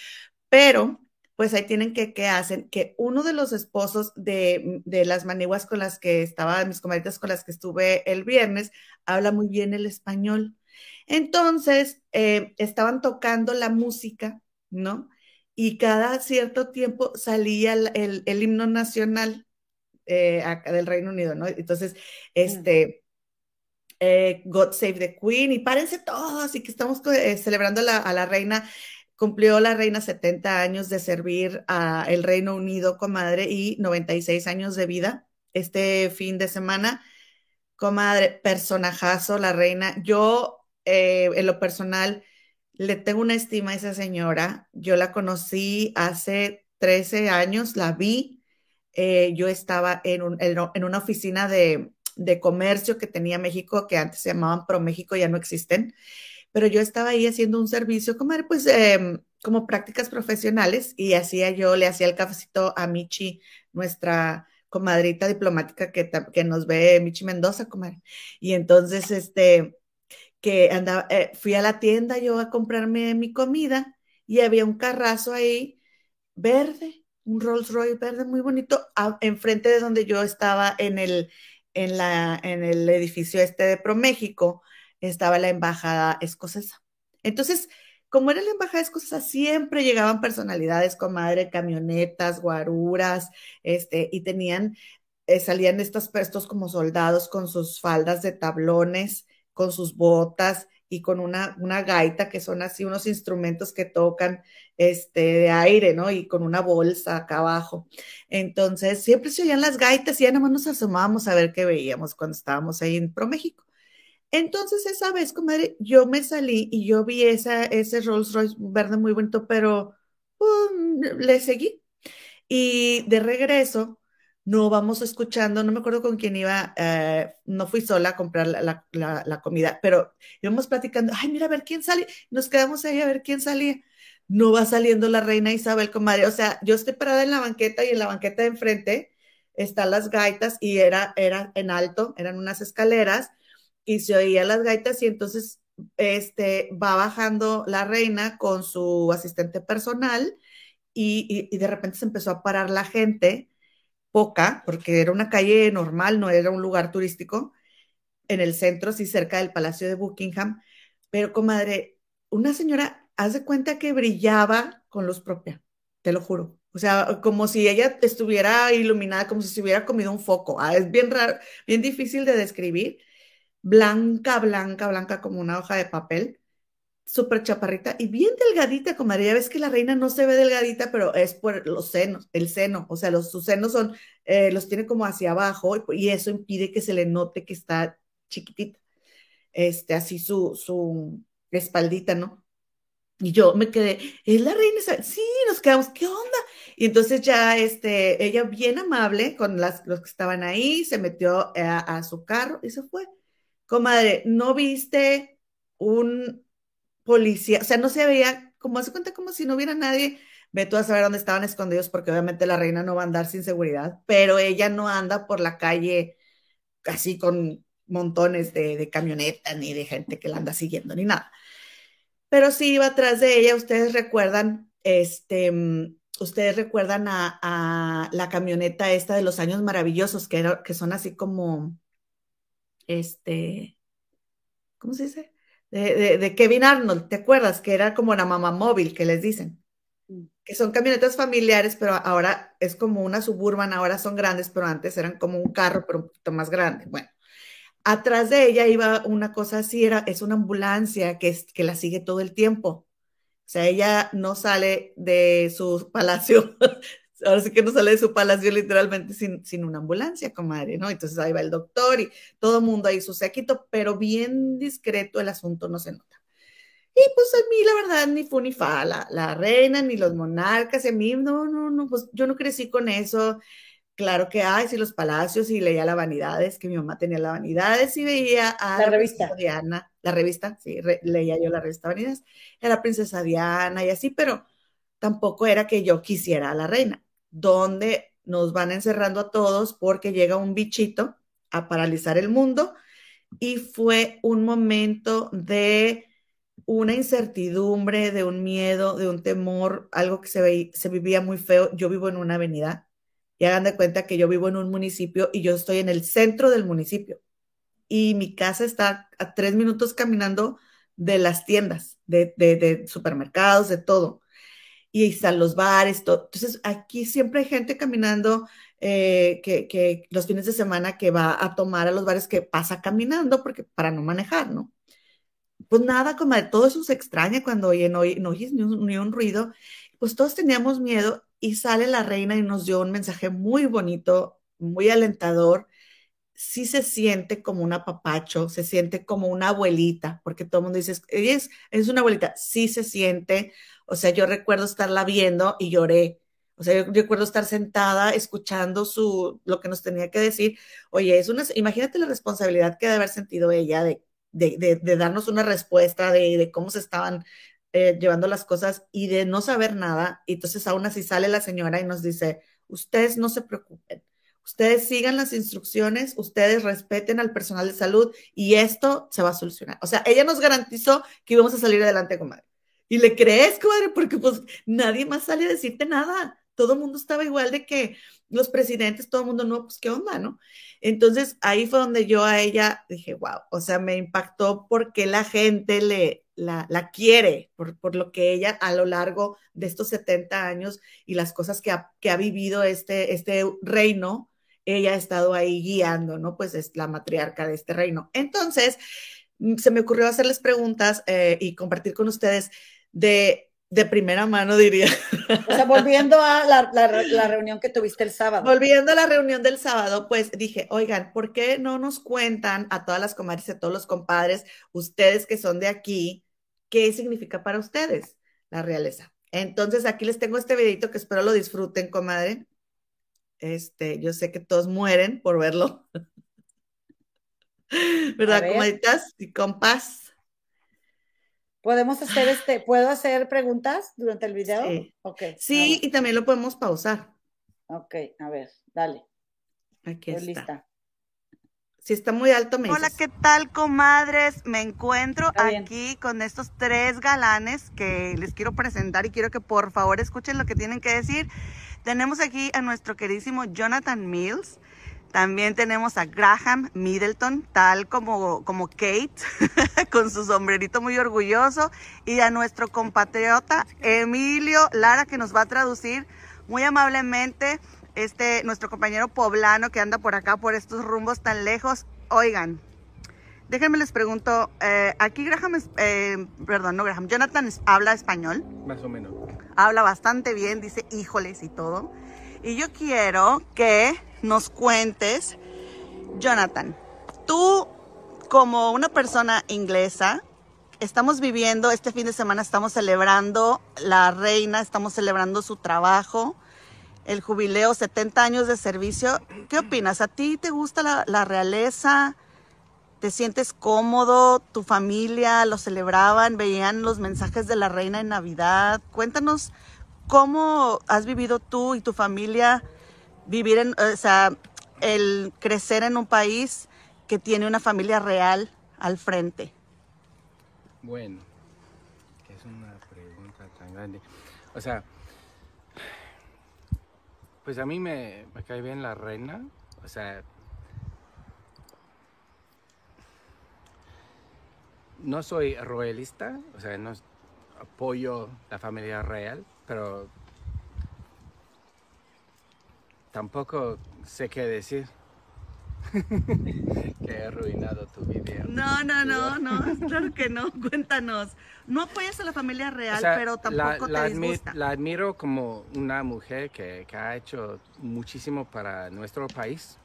[SPEAKER 2] pero pues ahí tienen que, ¿qué hacen? Que uno de los esposos de, de las maniguas con las que estaba, mis comadritas con las que estuve el viernes, habla muy bien el español. Entonces, eh, estaban tocando la música, ¿no? Y cada cierto tiempo salía el, himno nacional eh, acá del Reino Unido, ¿no? Entonces, este, eh, God Save the Queen, y párense todos, y que estamos celebrando a la reina cumplió la reina 70 años de servir al Reino Unido, comadre, y 96 años de vida este fin de semana. Comadre, personajazo, la reina. Yo eh, en lo personal, le tengo una estima a esa señora. Yo la conocí hace 13 años, la vi. Eh, yo estaba en, una oficina de, comercio que tenía México, que antes se llamaban Pro México, ya no existen. Pero yo estaba ahí haciendo un servicio como, pues, em, como prácticas profesionales y hacía yo, le hacía el cafecito a Michi, nuestra comadrita diplomática que, que nos ve, Michi Mendoza, comadre. Y entonces, este, que andaba, eh, fui a la tienda yo a comprarme mi comida y había un carrazo ahí verde, un Rolls Royce verde muy bonito, enfrente de donde yo estaba en el, en, la, en el edificio este de ProMéxico, estaba la embajada escocesa. Entonces, como era la embajada escocesa, siempre llegaban personalidades, comadre, camionetas, guaruras, este, y tenían, eh, salían estos, estos como soldados con sus faldas de tablones, con sus botas y con una, una gaita, que son así unos instrumentos que tocan este, de aire, ¿no? Y con una bolsa acá abajo. Entonces, siempre se oían las gaitas y ya nada más nos asomábamos a ver qué veíamos cuando estábamos ahí en ProMéxico. Entonces, esa vez, comadre, yo me salí y yo vi esa, ese Rolls Royce verde muy bonito, pero le seguí. Y de regreso, no vamos escuchando, no me acuerdo con quién iba, eh, no fui sola a comprar la, comida, pero íbamos platicando, ay, mira a ver quién sale, nos quedamos ahí a ver quién salía. No va saliendo la reina Isabel, comadre, o sea, yo estoy parada en la banqueta y en la banqueta de enfrente están las gaitas y era, era en alto, eran unas escaleras y se oían las gaitas y entonces este, va bajando la reina con su asistente personal y, de repente se empezó a parar la gente poca, porque era una calle normal, no era un lugar turístico, en el centro, sí, cerca del Palacio de Buckingham, pero comadre, una señora, hace cuenta que brillaba con luz propia, te lo juro. O sea, como si ella estuviera iluminada, como si se hubiera comido un foco. Ah, es bien raro, bien difícil de describir. Blanca, blanca, blanca como una hoja de papel súper chaparrita y bien delgadita, comadre. Ya ves que la reina no se ve delgadita, pero es por los senos, el seno. O sea, los, sus senos son, eh, los tiene como hacia abajo y, eso impide que se le note que está chiquitita. Este, así su, su espaldita, ¿no? Y yo me quedé, ¿es la reina? Sí, nos quedamos, ¿qué onda? Y entonces ya, este, ella bien amable con las, los que estaban ahí, se metió a, a su carro y se fue. Comadre, ¿no viste un, policía, o sea, no se veía, como se cuenta como si no hubiera nadie, ve tú a saber dónde estaban escondidos, porque obviamente la reina no va a andar sin seguridad, pero ella no anda por la calle así con montones de, de camionetas ni de gente que la anda siguiendo ni nada. Pero sí iba atrás de ella, ustedes recuerdan, este, ustedes recuerdan a, a, la camioneta esta de los años maravillosos, que, era, que son así como, este, ¿cómo se dice? de, Kevin Arnold, ¿te acuerdas? Que era como la mamá móvil que les dicen. Mm. Que son camionetas familiares, pero ahora es como una suburban, ahora son grandes, pero antes eran como un carro, pero un poquito más grande. Bueno, atrás de ella iba una cosa así, era, es una ambulancia que, es, que la sigue todo el tiempo. O sea, ella no sale de su palacio ahora sí que no sale de su palacio literalmente sin, sin una ambulancia, comadre, ¿no? Entonces ahí va el doctor y todo el mundo ahí su séquito, pero bien discreto el asunto no se nota. Y pues a mí la verdad ni fu ni fa, la, la reina ni los monarcas, y a mí no, no, no, pues yo no crecí con eso. Claro que hay, sí, los palacios y leía la Vanidades, que mi mamá tenía la Vanidades y veía a
[SPEAKER 1] la, revista
[SPEAKER 2] Diana, la revista, sí, leía yo la revista Vanidades, era princesa Diana y así, pero tampoco era que yo quisiera a la reina donde nos van encerrando a todos porque llega un bichito a paralizar el mundo y fue un momento de una incertidumbre, de un miedo, de un temor, algo que se, se vivía muy feo. Yo vivo en una avenida y hagan de cuenta que yo vivo en un municipio y yo estoy en el centro del municipio y mi casa está a tres minutos caminando de las tiendas, de, de supermercados, de todo y están los bares, todo. Entonces, aquí siempre hay gente caminando eh, que, que, los fines de semana que va a tomar a los bares que pasa caminando porque para no manejar, ¿no? Pues nada, como de todo eso se extraña cuando oye, no, no oyes ni un, ruido. Pues todos teníamos miedo y sale la reina y nos dio un mensaje muy bonito, muy alentador. Sí se siente como un apapacho, se siente como una abuelita, porque todo el mundo dice, es, es una abuelita, sí se siente, o sea, yo recuerdo estarla viendo y lloré. O sea, yo recuerdo estar sentada escuchando su, lo que nos tenía que decir. Oye, es una, imagínate la responsabilidad que debe haber sentido ella de, de, de, darnos una respuesta de, de cómo se estaban eh, llevando las cosas y de no saber nada. Y entonces aún así sale la señora y nos dice, ustedes no se preocupen, ustedes sigan las instrucciones, ustedes respeten al personal de salud y esto se va a solucionar. O sea, ella nos garantizó que íbamos a salir adelante, comadre. Y le crees, comadre, porque pues nadie más sale a decirte nada. Todo el mundo estaba igual de que los presidentes, todo el mundo, no, pues qué onda, ¿no? Entonces ahí fue donde yo a ella dije, wow, o sea, me impactó porque la gente le, la, la quiere, por, por, lo que ella a lo largo de estos 70 años y las cosas que ha, que ha vivido este, este reino, ella ha estado ahí guiando, ¿no? Pues es la matriarca de este reino. Entonces, mm, se me ocurrió hacerles preguntas eh, y compartir con ustedes de, de primera mano, diría.
[SPEAKER 1] O sea, volviendo a la, la, la, reunión que tuviste el sábado.
[SPEAKER 2] Volviendo a la reunión del sábado, pues dije, oigan, ¿por qué no nos cuentan a todas las comadres y a todos los compadres, ustedes que son de aquí, qué significa para ustedes la realeza? Entonces, aquí les tengo este videito que espero lo disfruten, comadre. Este, yo sé que todos mueren por verlo. ¿Verdad, comadritas y compas?
[SPEAKER 1] ¿Podemos hacer este, ¿puedo hacer preguntas durante el video?
[SPEAKER 2] Sí, okay, sí y también lo podemos pausar.
[SPEAKER 1] Ok, a ver, dale.
[SPEAKER 2] Aquí Estoy está. lista. Si está muy alto, me
[SPEAKER 3] Hola, ¿qué tal, comadres? Me encuentro aquí con estos tres galanes que les quiero presentar y quiero que por favor escuchen lo que tienen que decir. Tenemos aquí a nuestro queridísimo Jonathan Mills.
[SPEAKER 2] También tenemos a Graham Middleton, tal como, como Kate, con su sombrerito muy orgulloso. Y a nuestro compatriota Emilio Lara, que nos va a traducir muy amablemente este, nuestro compañero poblano que anda por acá, por estos rumbos tan lejos. Oigan, déjenme les pregunto, eh, aquí Graham, eh, perdón, no Graham, Jonathan habla español.
[SPEAKER 4] Más o menos.
[SPEAKER 2] Habla bastante bien, dice híjoles y todo. Y yo quiero que nos cuentes, Jonathan, tú como una persona inglesa, estamos viviendo, este fin de semana estamos celebrando la reina, estamos celebrando su trabajo el jubileo, 70 años de servicio. ¿Qué opinas? ¿A ti te gusta la, realeza? ¿Te sientes cómodo? ¿Tu familia lo celebraban? ¿Veían los mensajes de la reina en Navidad? Cuéntanos cómo has vivido tú y tu familia vivir en, o sea, el crecer en un país que tiene una familia real al frente.
[SPEAKER 4] Bueno, es una pregunta tan grande. O sea, pues a mí me, cae bien la reina, o sea, no soy royalista, o sea, no apoyo la familia real, pero tampoco sé qué decir. que he arruinado tu video.
[SPEAKER 2] No, no, no, no, claro que no. Cuéntanos. No apoyas a la familia real, pero tampoco
[SPEAKER 4] la,
[SPEAKER 2] te disgusta.
[SPEAKER 4] la admiro como una mujer que, ha hecho muchísimo para nuestro país.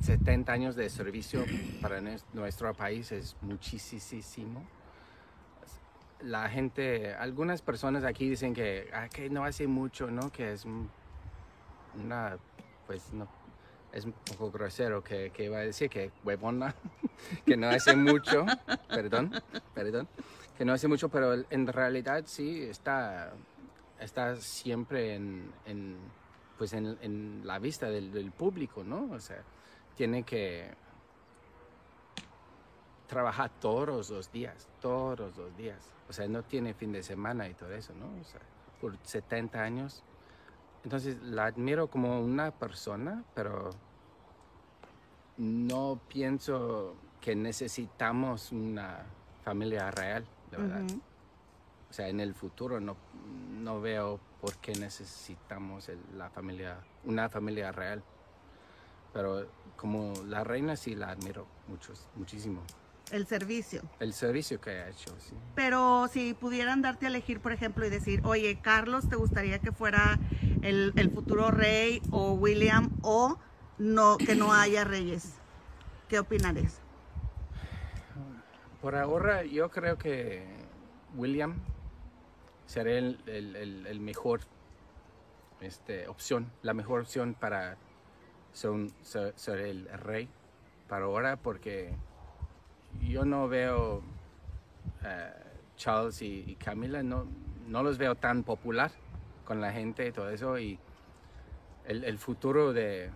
[SPEAKER 4] 70 años de servicio para nuestro país es muchísimo. La gente, algunas personas aquí dicen que, ah, que no hace mucho, ¿no? Que es una, pues no, es un poco grosero que, que iba a decir que huevona, que no hace mucho, perdón, perdón, que no hace mucho, pero en realidad sí está, está siempre en, en pues en, la vista del, del, público, ¿no? O sea, tiene que trabajar todos los días, todos los días. O sea, no tiene fin de semana y todo eso, ¿no? O sea, por 70 años entonces la admiro como una persona, pero no pienso que necesitamos una familia real, de verdad. O sea, en el futuro no, no veo por qué necesitamos la familia, una familia real. Pero como la reina sí la admiro mucho, muchísimo.
[SPEAKER 2] El servicio.
[SPEAKER 4] El servicio que ha hecho, sí.
[SPEAKER 2] Pero si pudieran darte a elegir, por ejemplo, y decir, oye, Carlos, ¿te gustaría que fuera el, futuro rey o William o no que no haya reyes? ¿Qué opinares?
[SPEAKER 4] Por ahora yo creo que William será el, el, mejor este, opción, la mejor opción para ser el rey para ahora porque yo no veo eh, Charles y, Camila, no, no los veo tan popular con la gente y todo eso. Y el, futuro de,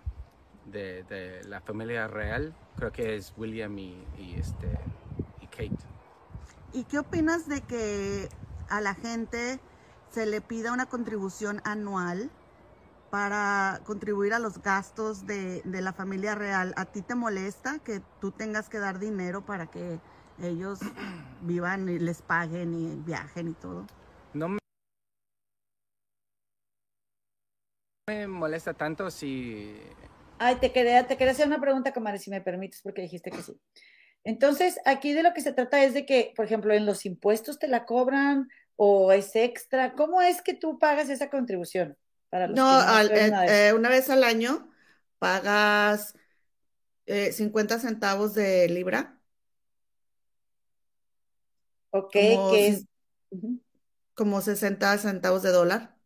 [SPEAKER 4] de, la familia real creo que es William y, este, y Kate.
[SPEAKER 2] ¿Y qué opinas de que a la gente se le pida una contribución anual para contribuir a los gastos de, la familia real, ¿a ti te molesta que tú tengas que dar dinero para que ellos vivan y les paguen y viajen y todo?
[SPEAKER 4] No me, molesta tanto si...
[SPEAKER 1] Ay, te quería, te quería hacer una pregunta, comadre, si me permites, porque dijiste que sí. Entonces, aquí de lo que se trata es de que, por ejemplo, en los impuestos te la cobran o es extra. ¿Cómo es que tú pagas esa contribución?
[SPEAKER 5] No, eh, una vez al año pagas 50 eh, centavos de libra.
[SPEAKER 1] Ok, que es...
[SPEAKER 5] Como 60 centavos de dólar.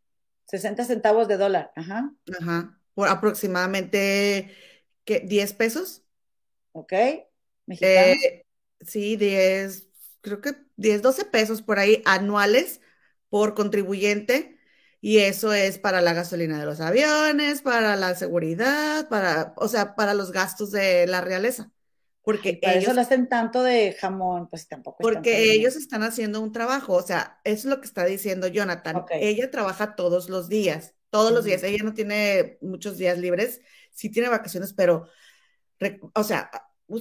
[SPEAKER 1] 60 centavos de dólar, ajá.
[SPEAKER 5] Ajá, por aproximadamente ¿qué, 10 pesos.
[SPEAKER 1] Ok,
[SPEAKER 5] eh, sí, 10, creo que 10, 12 pesos por ahí anuales por contribuyente y eso es para la gasolina de los aviones, para la seguridad, para, o sea, para los gastos de la realeza. Porque
[SPEAKER 1] ellos eso lo hacen tanto de jamón, pues tampoco.
[SPEAKER 5] porque ellos están haciendo un trabajo, o sea, eso es lo que está diciendo Jonathan. Ella trabaja todos los días
[SPEAKER 2] todos los días. Ella no tiene muchos días libres, sí tiene vacaciones, pero, o sea,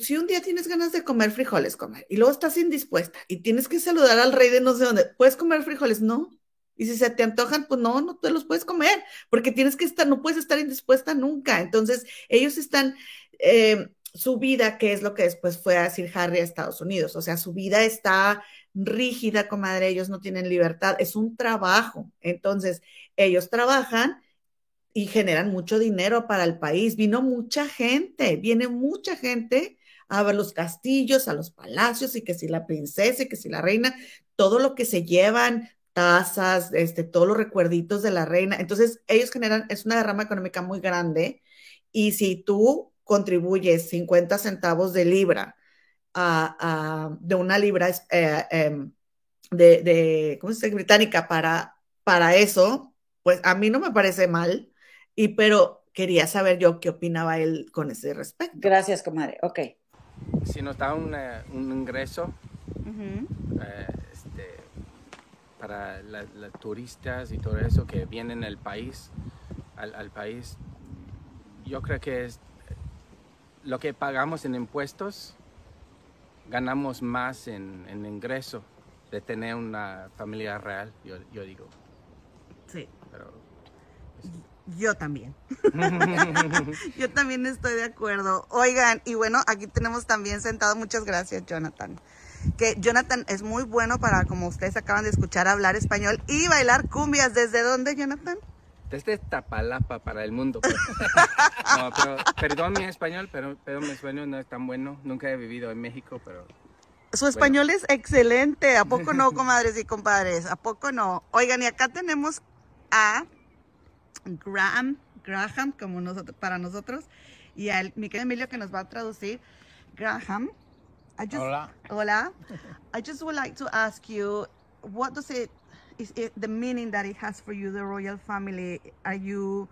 [SPEAKER 2] si un día tienes ganas de comer frijoles, comer, y luego estás indispuesta y tienes que saludar al rey de no sé dónde, ¿puedes comer frijoles? No. Y si se te antojan, pues no, no te los puedes comer, porque tienes que estar, no puedes estar indispuesta nunca. Entonces, ellos están, eh, su vida, que es lo que después fue a decir Harry a Estados Unidos, o sea, su vida está rígida, comadre, ellos no tienen libertad, es un trabajo. Entonces, ellos trabajan y generan mucho dinero para el país. Vino mucha gente, viene mucha gente a ver los castillos, a los palacios, y que si la princesa, y que si la reina, todo lo que se llevan, tazas, este, todos los recuerditos de la reina. Entonces, ellos generan, es una derrama económica muy grande. Y si tú contribuyes 50 centavos de libra de una libra eh, em, de, de, ¿cómo se dice? británica para, para eso, pues a mí no me parece mal, y pero quería saber yo qué opinaba él con ese respecto.
[SPEAKER 1] Gracias, comadre. Ok.
[SPEAKER 4] Si nos da un, un ingreso eh, este, para los turistas y todo eso que vienen al país, al, al país, yo creo que es lo que pagamos en impuestos ganamos más en, en ingreso de tener una familia real, yo, yo digo.
[SPEAKER 3] Sí. Pero, Yo también. Yo también estoy de acuerdo. Oigan, y bueno, aquí tenemos también sentado, muchas gracias, Jonathan. Que Jonathan es muy bueno para, como ustedes acaban de escuchar, hablar español y bailar cumbias. ¿Desde dónde, Jonathan?
[SPEAKER 4] Desde Tapalapa para el mundo. no, pero, perdón mi español, pero, pero mi español no es tan bueno. Nunca he vivido en México, pero...
[SPEAKER 3] Su español es excelente. ¿A poco no, comadres y compadres? ¿A poco no? Oigan, y acá tenemos a Graham, Graham como nosotros, para nosotros, y a mi querido Emilio que nos va a traducir. Graham.
[SPEAKER 6] Hola.
[SPEAKER 3] Hola. I just would like to ask you, what does it is it the meaning that it has for you, the royal family? Are you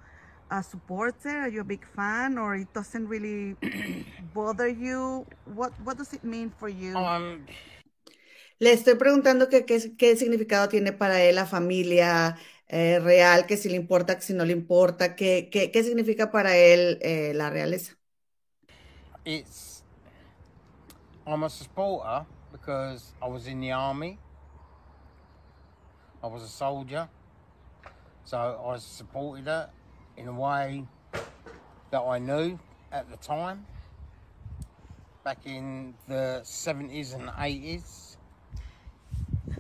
[SPEAKER 3] a supporter? Are you a big fan, or it doesn't really bother you? What What does it mean for you? Um,
[SPEAKER 2] Le estoy preguntando que, qué, qué significado tiene para él la familia eh, real, que si le importa, que si no le importa, qué, qué, qué significa para él eh, la realeza.
[SPEAKER 6] It's I'm a supporter because I was in the army. I was a soldier, so I supported it in a way that I knew at the time, back in the 70s and 80s.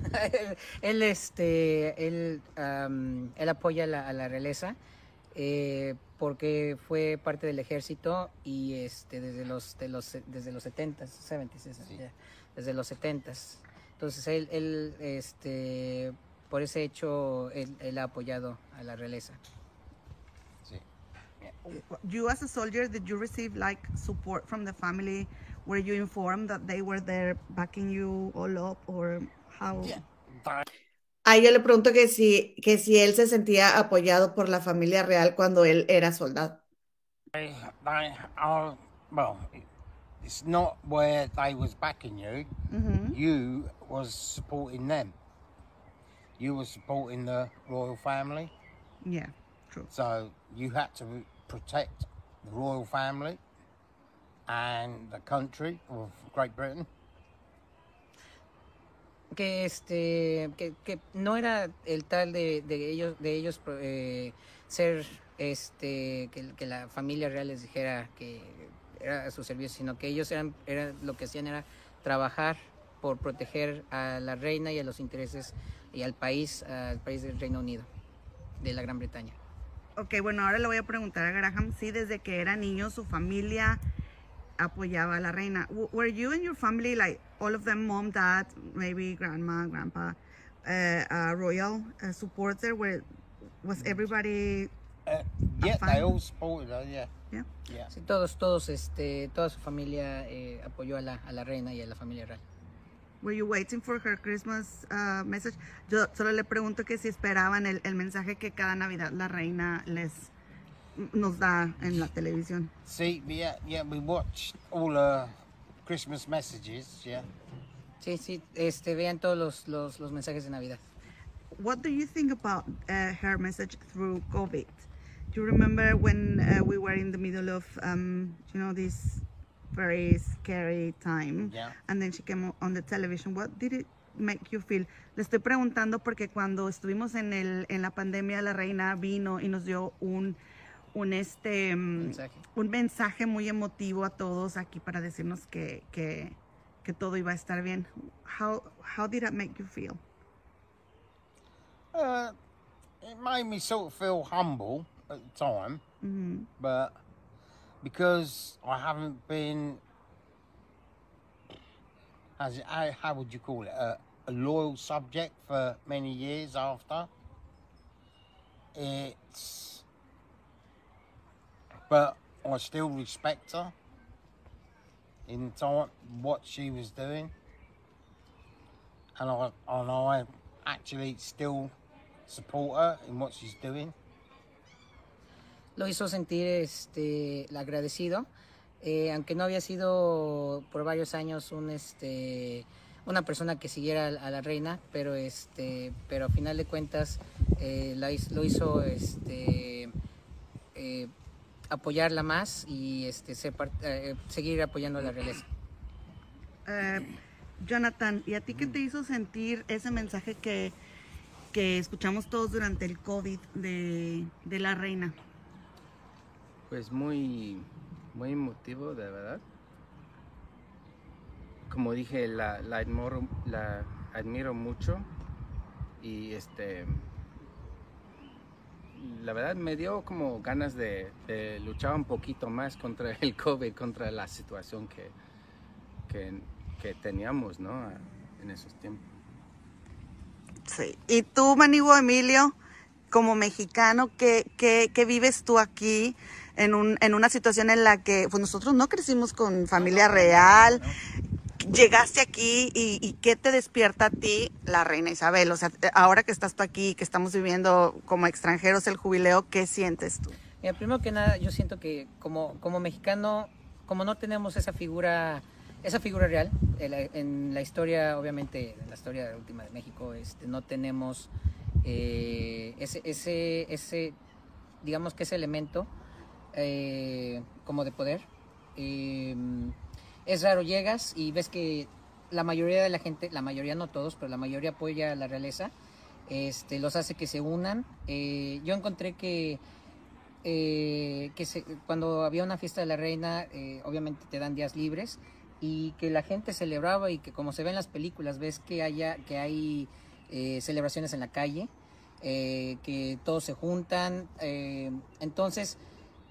[SPEAKER 7] él, este, él, um, él apoya la, a la realeza eh, porque fue parte del ejército y este, desde los, de los, desde los 70s, 70s, sí. desde los 70s. Entonces él, él este, por ese hecho él, él ha apoyado a la realeza.
[SPEAKER 3] Sí. You as a soldier, did you receive like support from the family? Were you informed that they were there backing you all up or how? Yeah.
[SPEAKER 2] A ella le pregunto que si, que si él se sentía apoyado por la familia real cuando él era soldado.
[SPEAKER 6] Well, it's not where they was backing you. Mm -hmm. You was supporting them. you were supporting the royal family.
[SPEAKER 3] Yeah, true.
[SPEAKER 6] So you had to protect the royal family and the country of Great Britain.
[SPEAKER 7] Que este que, que no era el tal de, de ellos de ellos eh, ser este que, que, la familia real les dijera que era a su servicio, sino que ellos eran era lo que hacían era trabajar por proteger a la reina y a los intereses y al país, al país del Reino Unido, de la Gran Bretaña.
[SPEAKER 3] Ok, bueno, ahora le voy a preguntar a Graham si desde que era niño su familia apoyaba a la reina. Were you and your family, like all of them, mom, dad, maybe grandma, grandpa, uh, uh, royal uh, supporter? Where was everybody?
[SPEAKER 6] Uh, yeah, they all supported her. Yeah.
[SPEAKER 3] Yeah.
[SPEAKER 7] yeah. Sí, todos, todos, este, toda su familia eh, apoyó a la, a la reina y a la familia real.
[SPEAKER 3] Were you waiting for her Christmas uh, message? Yo solo le pregunto que si esperaban el, el mensaje que cada Navidad la reina les nos da en la televisión.
[SPEAKER 6] Sí, yeah, yeah, we watched all the Christmas messages, yeah.
[SPEAKER 7] Sí, sí, este, vean todos los, los, los mensajes de Navidad.
[SPEAKER 2] what do you think about uh, her message through COVID? Do you remember when uh, we were in the middle of, um, you know, this very scary time?
[SPEAKER 6] Yeah.
[SPEAKER 2] And then she came on the television. What did it make you feel? Le estoy preguntando porque cuando estuvimos en, el, en la pandemia, la reina vino y nos dio un, un, este, mm,
[SPEAKER 7] Mensaje.
[SPEAKER 2] un mensaje muy emotivo a todos aquí para decirnos que, que, que todo iba a estar bien. How, how did that make you feel?
[SPEAKER 6] Uh, it made me sort of feel humble at the time,
[SPEAKER 2] Mhm.
[SPEAKER 6] but because I haven't been, as how, how would you call it, a, a loyal subject for many years after. It's, but I still respect her in time what she was doing, and I and I actually still support her in what she's doing.
[SPEAKER 7] Lo hizo sentir este, agradecido, eh, aunque no había sido por varios años un, este, una persona que siguiera a, la reina, pero, este, pero a final de cuentas eh, lo hizo este, eh, apoyarla más y este, ser par- eh, seguir apoyando a la realeza.
[SPEAKER 2] Eh, Jonathan, ¿y a ti qué te hizo sentir ese mensaje que, que escuchamos todos durante el COVID de, de la reina?
[SPEAKER 4] Pues muy, muy emotivo, de verdad. Como dije, la, la, admiro, la admiro mucho y este, la verdad me dio como ganas de, de luchar un poquito más contra el COVID, contra la situación que, que, que teníamos, ¿no? En esos tiempos.
[SPEAKER 2] Sí. ¿Y tú, Manigo Emilio, como mexicano, ¿qué, qué, qué vives tú aquí en, un, en una situación en la que pues nosotros no crecimos con familia real? Llegaste aquí y, y ¿qué te despierta a ti la reina Isabel? O sea, ahora que estás tú aquí, que estamos viviendo como extranjeros el jubileo, ¿qué sientes tú?
[SPEAKER 7] Mira, primero que nada, yo siento que como, como mexicano, como no tenemos esa figura, esa figura real, en la, en la historia, obviamente, en la historia última de México, este, no tenemos eh, ese, ese, ese, digamos que ese elemento eh, como de poder. Eh, es raro, llegas y ves que la mayoría de la gente, la mayoría no todos, pero la mayoría apoya a la realeza, este, los hace que se unan. Eh, yo encontré que eh, que se- cuando había una fiesta de la reina, eh, obviamente te dan días libres y que la gente celebraba y que como se ve en las películas, ves que haya que hay celebraciones en la calle, que todos se juntan, entonces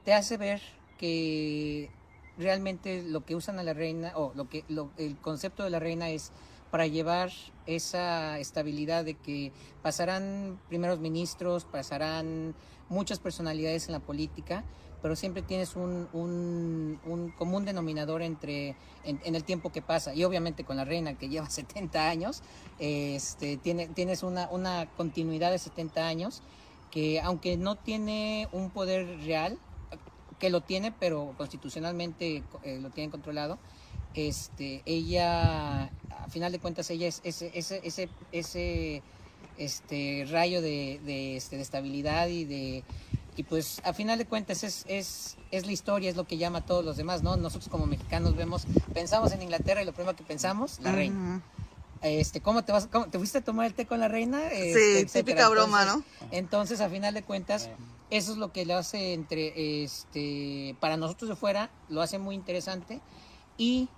[SPEAKER 7] te hace ver que realmente lo que usan a la reina o lo que lo- el concepto de la reina es para llevar esa estabilidad de que pasarán primeros ministros, pasarán muchas personalidades en la política, pero siempre tienes un, un- común denominador entre en, en el tiempo que pasa. Y obviamente con la reina que lleva 70 años, este, tiene, tienes una, una continuidad de 70 años que aunque no tiene un poder real, que lo tiene, pero constitucionalmente eh, lo tiene controlado, este, ella, a final de cuentas, ella es ese, ese, ese, ese este, rayo de, de, este, de estabilidad y de... Y pues a final de cuentas es, es, es la historia, es lo que llama a todos los demás, ¿no? Nosotros como mexicanos vemos, pensamos en Inglaterra y lo primero que pensamos, la reina.
[SPEAKER 2] Ujú.
[SPEAKER 7] Este, ¿cómo te vas, cómo, te fuiste a tomar el té con la reina? Este,
[SPEAKER 2] Sí,
[SPEAKER 7] etcétera.
[SPEAKER 2] típica broma,
[SPEAKER 7] Entonces,
[SPEAKER 2] ¿no?
[SPEAKER 7] entonces, a final de cuentas, eso es lo que lo hace entre, este, para nosotros de fuera, lo hace muy interesante y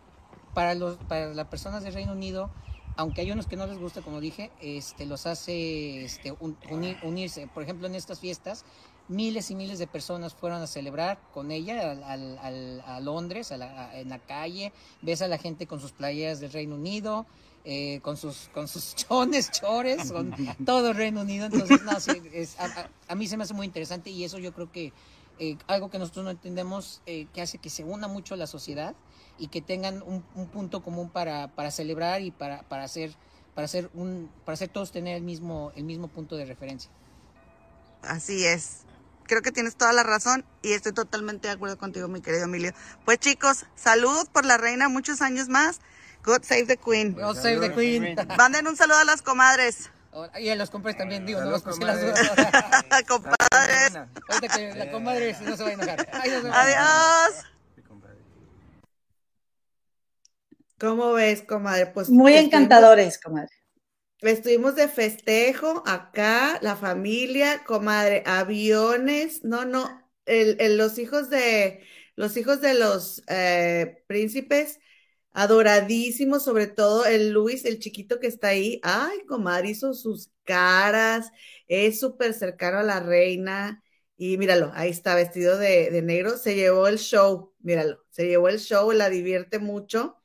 [SPEAKER 7] para los, para las personas del Reino Unido, aunque hay unos que no les gusta, como dije, este, los hace este, un- unir- unirse. Por ejemplo, en estas fiestas, miles y miles de personas fueron a celebrar con ella al- al- a Londres, a la- en la calle. Ves a la gente con sus playeras del Reino Unido, eh, con sus con sus chones, chores, con todo Reino Unido. Entonces, no, sí, a mí se me hace muy interesante y eso yo creo que eh, algo que nosotros no entendemos, eh, que hace que se una mucho la sociedad y que tengan un, un punto común para, para celebrar y para, para hacer para hacer un para hacer todos tener el mismo el mismo punto de referencia.
[SPEAKER 2] Así es. Creo que tienes toda la razón y estoy totalmente de acuerdo contigo, mi querido Emilio. Pues chicos, saludos por la reina, muchos años más. God save the Queen.
[SPEAKER 7] God save the Queen.
[SPEAKER 2] Manden un saludo a las comadres.
[SPEAKER 7] Y los compadres también, digo, no los puse las
[SPEAKER 4] comadre.
[SPEAKER 7] dudas.
[SPEAKER 3] Compadres.
[SPEAKER 7] Ahorita que la comadre no se va a enojar.
[SPEAKER 3] Adiós.
[SPEAKER 2] ¿Cómo ves, comadre? Pues
[SPEAKER 1] Muy encantadores, comadre.
[SPEAKER 2] Estuvimos de festejo acá, la familia, comadre, aviones, no, no, el, el- los hijos de los hijos de los eh, príncipes, adoradísimos, sobre todo el Luis, el chiquito que está ahí. Ay, comadre, hizo sus caras, es súper cercano a la reina. Y míralo, ahí está vestido de, de negro, se llevó el show, míralo, se llevó el show, la divierte mucho.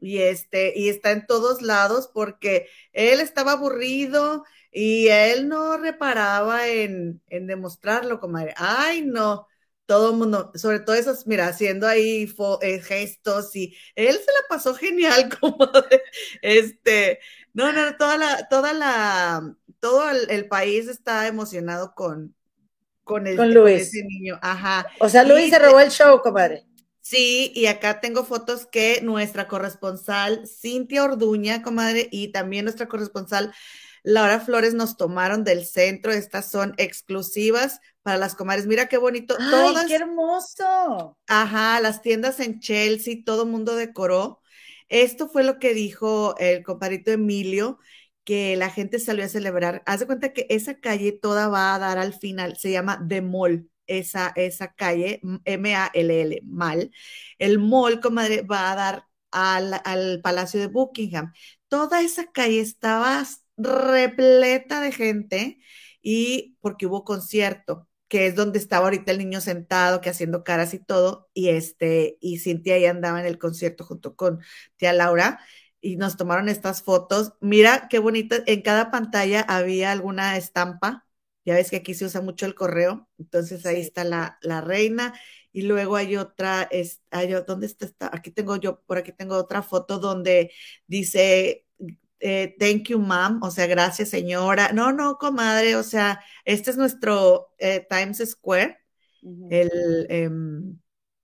[SPEAKER 2] Y este, y está en todos lados porque él estaba aburrido y él no reparaba en, en demostrarlo, comadre. Ay, no, todo el mundo, sobre todo esos, mira, haciendo ahí eh, gestos y él se la pasó genial, comadre. Este, no, no, toda la, toda la, todo el, el país está emocionado con, con, el,
[SPEAKER 1] Con
[SPEAKER 2] con
[SPEAKER 1] Luis.
[SPEAKER 2] ese niño. Ajá.
[SPEAKER 1] O sea, Luis
[SPEAKER 2] Y
[SPEAKER 1] se robó el show, comadre.
[SPEAKER 2] Sí, y acá tengo fotos que nuestra corresponsal Cintia Orduña, comadre, y también nuestra corresponsal Laura Flores nos tomaron del centro. Estas son exclusivas para las comadres. Mira qué bonito.
[SPEAKER 1] ¡Ay,
[SPEAKER 2] Todas,
[SPEAKER 1] qué hermoso!
[SPEAKER 2] ajá, las tiendas en Chelsea, todo mundo decoró. Esto fue lo que dijo el compadrito Emilio, que la gente salió a celebrar. Haz de cuenta que esa calle toda va a dar al final, se llama The Mall, esa, esa calle, M-A-L-L, Mal. El mall, comadre, va a dar al, al Palacio de Buckingham. Toda esa calle estaba repleta de gente y porque hubo concierto, que es donde estaba ahorita el niño sentado, que haciendo caras y todo, y este, y Cintia ahí andaba en el concierto junto con tía Laura, y nos tomaron estas fotos. Mira qué bonita, en cada pantalla había alguna estampa, ya ves que aquí se usa mucho el correo, entonces ahí
[SPEAKER 1] Sí.
[SPEAKER 2] está la, la reina, y luego hay otra, es, hay, ¿dónde está esta? Aquí tengo yo, por aquí tengo otra foto donde dice, eh, thank you, ma'am, o sea, gracias, señora. No, no, comadre, o sea, este es nuestro eh, Times Square, el, em,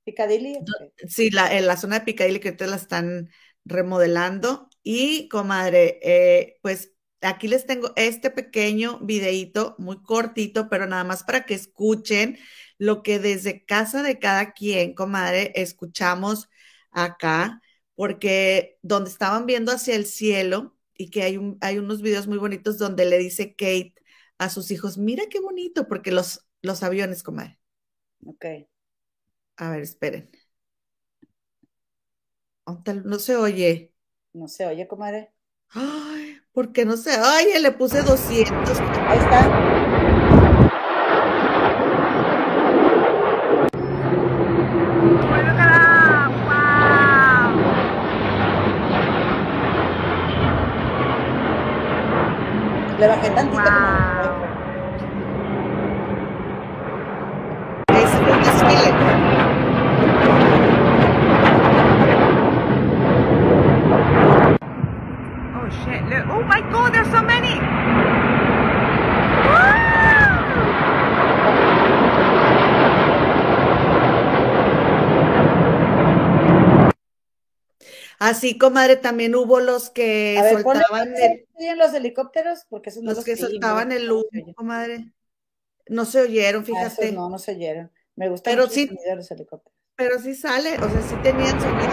[SPEAKER 1] Piccadilly.
[SPEAKER 2] sí, la, en la zona de Piccadilly que ustedes la están remodelando. Y, comadre, eh, pues aquí les tengo este pequeño videíto, muy cortito, pero nada más para que escuchen lo que desde casa de cada quien, comadre, escuchamos acá, porque donde estaban viendo hacia el cielo y que hay, un, hay unos videos muy bonitos donde le dice Kate a sus hijos, mira qué bonito, porque los, los aviones, comadre.
[SPEAKER 1] Ok.
[SPEAKER 2] A ver, esperen. No se oye.
[SPEAKER 1] No se oye, comadre.
[SPEAKER 2] Ay, ¿por qué no se oye? Le puse 200.
[SPEAKER 1] Ahí está. Le bajé tantito.
[SPEAKER 2] Ese fue un desfile.
[SPEAKER 3] Oh shit, look. Oh my god, there's so many.
[SPEAKER 2] Así, comadre, también hubo los que
[SPEAKER 1] ver,
[SPEAKER 2] soltaban el,
[SPEAKER 1] oyen los helicópteros porque esos no
[SPEAKER 2] los que
[SPEAKER 1] oímos,
[SPEAKER 2] soltaban el humo, comadre. No se oyeron,
[SPEAKER 1] Ah, esos
[SPEAKER 2] fíjate.
[SPEAKER 1] no, no se oyeron. Me gusta
[SPEAKER 2] Pero
[SPEAKER 1] mucho
[SPEAKER 2] sí-
[SPEAKER 1] el sonido de los helicópteros.
[SPEAKER 2] Pero sí sale, o sea, sí tenían sonido.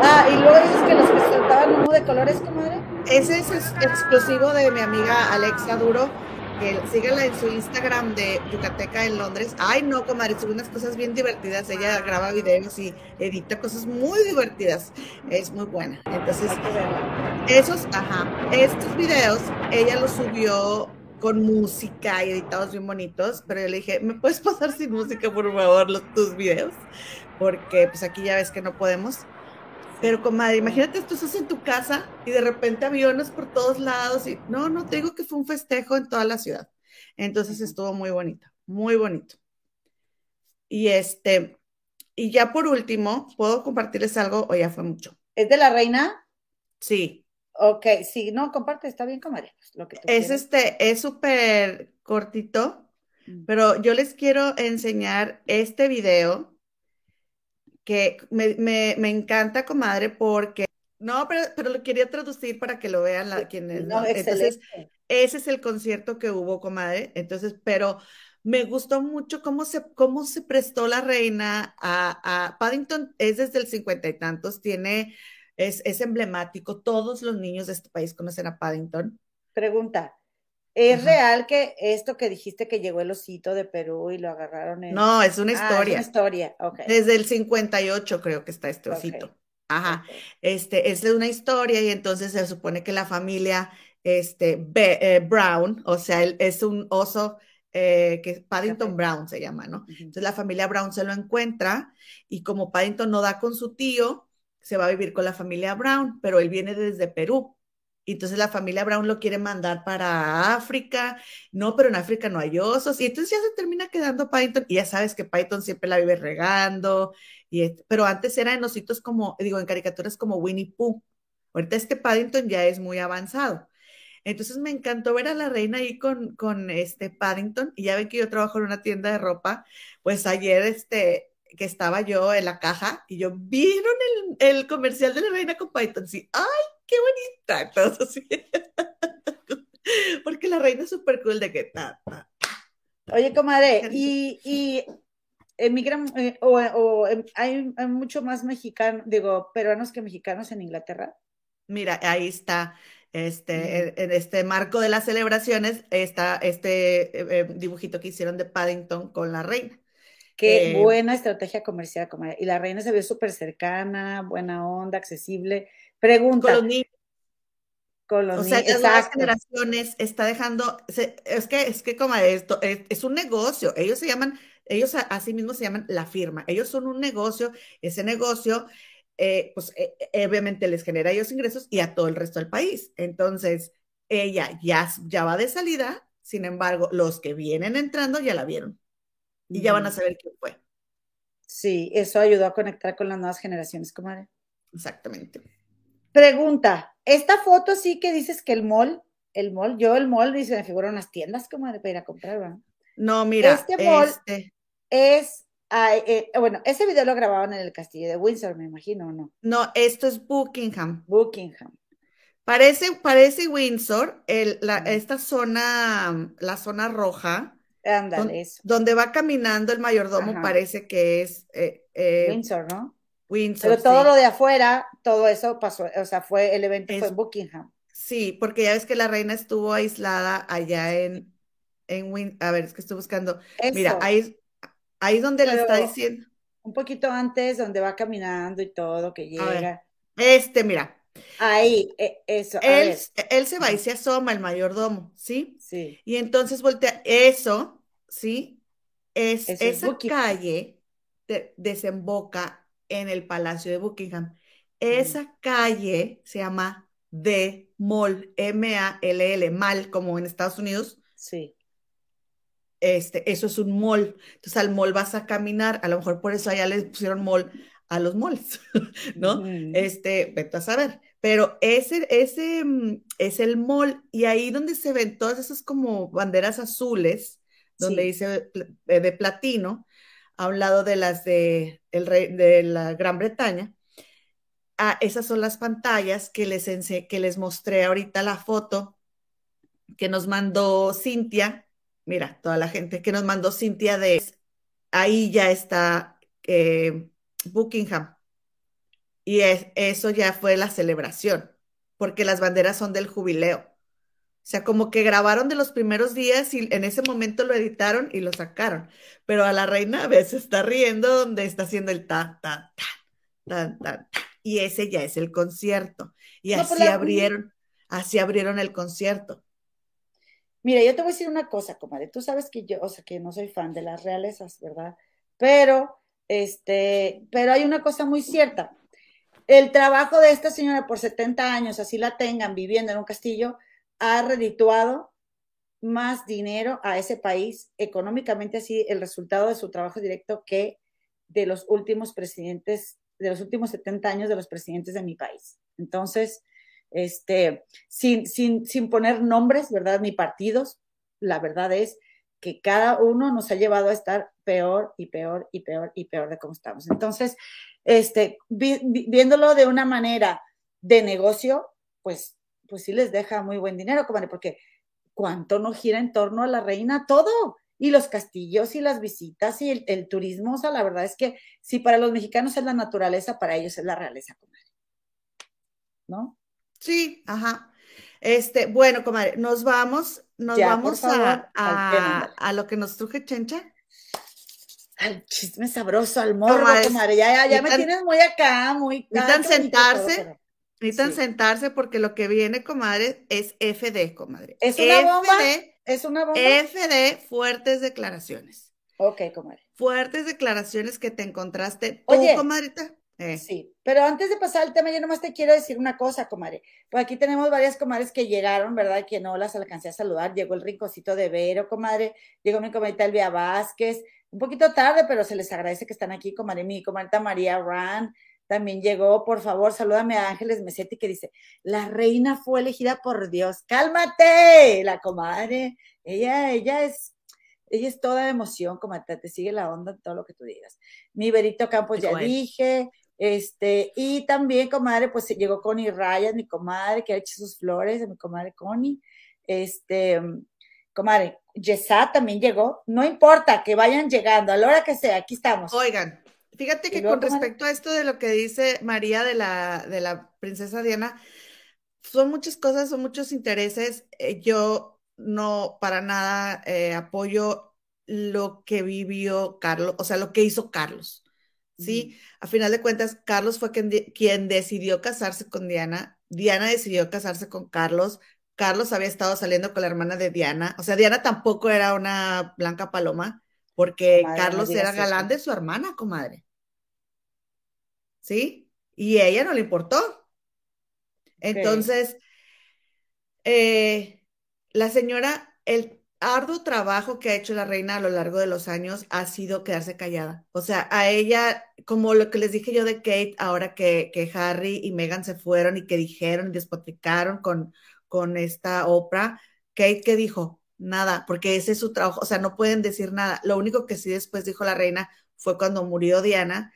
[SPEAKER 1] Ah, y luego dices que los que soltaban humo de colores, comadre.
[SPEAKER 2] Ese es ex- exclusivo de mi amiga Alexa Duro, que síguela en su Instagram de Yucateca en Londres. Ay, no, comadre, sube unas cosas bien divertidas. Ella graba videos y edita cosas muy divertidas. Es muy buena. Entonces, esos, ajá, estos videos, ella los subió con música y editados bien bonitos, pero yo le dije, ¿me puedes pasar sin música, por favor, los, tus videos? Porque pues aquí ya ves que no podemos. Pero comadre, imagínate, tú estás en tu casa y de repente aviones por todos lados y no, no, te digo que fue un festejo en toda la ciudad. Entonces estuvo muy bonito, muy bonito. Y este, y ya por último, ¿puedo compartirles algo o ya fue mucho?
[SPEAKER 1] ¿Es de la reina?
[SPEAKER 2] Sí,
[SPEAKER 1] Ok, sí, no, comparte, está bien, comadre. lo que tú
[SPEAKER 2] es este, es súper cortito,
[SPEAKER 1] Mm.
[SPEAKER 2] pero yo les quiero enseñar este video que me, me- me encanta, comadre, porque No, pero, pero lo quería traducir para que lo vean la, quienes
[SPEAKER 1] No,
[SPEAKER 2] no. Entonces, ese es el concierto que hubo, comadre. Entonces, pero me gustó mucho cómo se, cómo se prestó la reina a, a Paddington, es desde el cincuenta y tantos, tiene, es, es emblemático, todos los niños de este país conocen a Paddington.
[SPEAKER 1] Pregunta, ¿es
[SPEAKER 2] Ajá.
[SPEAKER 1] real que esto que dijiste que llegó el osito de Perú y lo agarraron en...
[SPEAKER 2] No, es una
[SPEAKER 1] Ah, es
[SPEAKER 2] historia.
[SPEAKER 1] una historia, ok.
[SPEAKER 2] Desde el 58 creo que está este osito. Ajá.
[SPEAKER 1] ok.
[SPEAKER 2] Este, es una historia y entonces se supone que la familia este, Be- eh, Brown, o sea, él es un oso eh, que Paddington. Brown se llama, ¿no? Entonces la familia Brown se lo encuentra y como Paddington no da con su tío, se va a vivir con la familia Brown, pero él viene desde Perú. Entonces la familia Brown lo quiere mandar para África. No, pero en África no hay osos. Y entonces ya se termina quedando Paddington. Y ya sabes que Paddington siempre la vive regando. Y pero antes era en ositos como, digo, en caricaturas como Winnie Pooh. Ahorita este Paddington ya es muy avanzado. Entonces me encantó ver a la reina ahí con, con este Paddington. Y ya ven que yo trabajo en una tienda de ropa. Pues ayer, este, que estaba yo en la caja y yo, ¿vieron el, el comercial de la reina con Paddington? Sí, ¡ay, qué bonita! Entonces, así. Porque la reina es súper cool de que ta, ta.
[SPEAKER 1] Oye, comadre, y, y emigran, eh, o, o, em, hay, hay mucho más mexicanos, digo, peruanos que mexicanos en Inglaterra.
[SPEAKER 2] Mira, ahí está, este, en, en este marco de las celebraciones, está este eh, eh, dibujito que hicieron de Paddington con la reina.
[SPEAKER 1] Qué
[SPEAKER 2] Eh,
[SPEAKER 1] buena estrategia comercial, comadre. Y la reina se ve súper cercana, buena onda, accesible. Pregunta,
[SPEAKER 2] Con los niños,
[SPEAKER 1] con los
[SPEAKER 2] o sea,
[SPEAKER 1] niños,
[SPEAKER 2] las generaciones está dejando, se- es que, es que como esto, es, es un negocio, ellos se llaman, ellos a, a sí mismos se llaman la firma, ellos son un negocio, ese negocio, eh, pues eh, eh, obviamente les genera a ellos ingresos y a todo el resto del país. Entonces, ella ya, ya va de salida, sin embargo, los que vienen entrando ya la vieron y ya van a saber quién fue.
[SPEAKER 1] Sí, eso ayudó a conectar con las nuevas generaciones, comadre.
[SPEAKER 2] Exactamente.
[SPEAKER 1] Pregunta, esta foto sí que dices que el mall, el mall, yo el mall, dice, me figuran unas tiendas, comadre, para ir a comprar, ¿verdad?
[SPEAKER 2] No, mira,
[SPEAKER 1] Este mall-
[SPEAKER 2] este,
[SPEAKER 1] Es, eh, bueno, ese video lo grababan en el castillo de Windsor, me imagino, ¿o no?
[SPEAKER 2] no, esto es Buckingham.
[SPEAKER 1] Buckingham.
[SPEAKER 2] Parece, parece Windsor, el, la,
[SPEAKER 1] Ujú.
[SPEAKER 2] esta zona, la zona roja,
[SPEAKER 1] Ándale,
[SPEAKER 2] don-
[SPEAKER 1] eso.
[SPEAKER 2] donde va caminando el mayordomo,
[SPEAKER 1] Ajá.
[SPEAKER 2] parece que es eh, eh,
[SPEAKER 1] Windsor, ¿no?
[SPEAKER 2] Windsor.
[SPEAKER 1] Pero todo
[SPEAKER 2] sí.
[SPEAKER 1] lo de afuera, todo eso pasó, o sea, fue, el evento
[SPEAKER 2] Es-
[SPEAKER 1] fue en Buckingham.
[SPEAKER 2] Sí, porque ya ves que la reina estuvo aislada allá en, en Win, a ver, es que estoy buscando. Mira, ahí, ahí es donde le está
[SPEAKER 1] Pero-
[SPEAKER 2] diciendo,
[SPEAKER 1] un poquito antes, donde va caminando y todo, que
[SPEAKER 2] ver.
[SPEAKER 1] llega.
[SPEAKER 2] este, mira,
[SPEAKER 1] Ahí, eh, eso,
[SPEAKER 2] él, él se va y se asoma, el mayordomo, ¿sí?
[SPEAKER 1] sí.
[SPEAKER 2] Y entonces voltea, eso, ¿sí? Es,
[SPEAKER 1] Eso
[SPEAKER 2] esa calle de- desemboca en el Palacio de Buckingham. Esa calle se llama The Mall, M-A-L-L, Mall, como en Estados Unidos.
[SPEAKER 1] Sí.
[SPEAKER 2] Este, eso es un mall. Entonces al mall vas a caminar, a lo mejor por eso allá les pusieron mall a los malls, ¿no? Este, vete a saber. Pero ese, ese mm, es el mall y ahí donde se ven todas esas como banderas azules, donde
[SPEAKER 1] Sí.
[SPEAKER 2] dice eh, de platino, a un lado de las de, el rey, de la Gran Bretaña. Ah, esas son las pantallas que les, que les mostré ahorita la foto que nos mandó Cintia. Mira, toda la gente que nos mandó Cintia de ahí ya está eh, Buckingham. Y es- eso ya fue la celebración, porque las banderas son del jubileo. O sea, como que grabaron de los primeros días y en ese momento lo editaron y lo sacaron. Pero a la reina a está riendo donde está haciendo el ta, ta, ta, tan, tan, ta. Y ese ya es el concierto. Y
[SPEAKER 1] No, pues
[SPEAKER 2] así
[SPEAKER 1] la-
[SPEAKER 2] abrieron, así abrieron el concierto.
[SPEAKER 1] Mira, yo te voy a decir una cosa, comadre. Tú sabes que yo, o sea, que no soy fan de las realezas, ¿verdad? Pero, este, pero hay una cosa muy cierta. El trabajo de esta señora por 70 años, así la tengan viviendo en un castillo, ha redituado más dinero a ese país económicamente, así el resultado de su trabajo directo que de los últimos presidentes, de los últimos 70 años de los presidentes de mi país. Entonces, este, sin, sin, sin poner nombres, ¿verdad? Ni partidos, la verdad es que cada uno nos ha llevado a estar peor y peor y peor y peor de cómo estamos. Entonces, este, vi, vi, viéndolo de una manera de negocio, pues, pues sí les deja muy buen dinero, comadre, porque cuánto no gira en torno a la reina todo. Y los castillos y las visitas y el, turismo, o sea, la verdad es que si para los mexicanos es la naturaleza, para ellos es la realeza, comadre. ¿No?
[SPEAKER 2] Sí, ajá. Este, bueno, comadre, nos vamos, nos vamos a, a, lo que nos truje Chencha.
[SPEAKER 1] Al chisme sabroso, al morro, comadre. Ya, ya, me tienes muy acá, muy.
[SPEAKER 2] Necesitan sentarse, necesitan sentarse porque lo que viene, comadre, es FD, comadre.
[SPEAKER 1] Es una bomba. Es una bomba.
[SPEAKER 2] FD, fuertes declaraciones.
[SPEAKER 1] Ok, comadre.
[SPEAKER 2] Fuertes declaraciones que te encontraste tú, Oye, comadrita.
[SPEAKER 1] Eh. Sí, pero antes de pasar al tema, yo nomás te quiero decir una cosa, comadre. Pues aquí tenemos varias comadres que llegaron, ¿verdad? Que no las alcancé a saludar. Llegó el rincocito de Vero, comadre. Llegó mi comadita Elvia Vázquez. Un poquito tarde, pero se les agradece que están aquí, comadre. Mi comadita María Ran también llegó. Por favor, salúdame a Ángeles Mesetti que dice, la reina fue elegida por Dios. ¡Cálmate! La comadre. Ella, ella es ella es toda emoción, comadre, te sigue la onda en todo lo que tú digas. Mi Berito Campos ya dije, este, y también, comadre, pues llegó Connie Ryan, mi comadre, que ha hecho sus flores, mi comadre Connie. Este, comadre, Yesat también llegó. No importa que vayan llegando, a la hora que sea, aquí estamos.
[SPEAKER 2] Oigan, fíjate que con respecto a esto de lo que dice María de la, de la princesa Diana, son muchas cosas, son muchos intereses. Eh, yo no para nada eh, apoyo lo que vivió Carlos, o sea, lo que hizo Carlos. ¿sí? A final de cuentas, Carlos fue quien, decidió casarse con Diana, Diana decidió casarse con Carlos, Carlos había estado saliendo con la hermana de Diana, o sea, Diana tampoco era una blanca paloma, porque Carlos era galán de su hermana, comadre. ¿Sí? Y a ella no le importó. Entonces, eh, la señora, el, arduo trabajo que ha hecho la reina a lo largo de los años ha sido quedarse callada. O sea, a ella, como lo que les dije yo de Kate, ahora que, que Harry y Meghan se fueron y que dijeron y despotricaron con, con esta Oprah, Kate, ¿qué dijo? Nada, porque ese es su trabajo, o sea, no pueden decir nada. Lo único que sí después dijo la reina fue cuando murió Diana,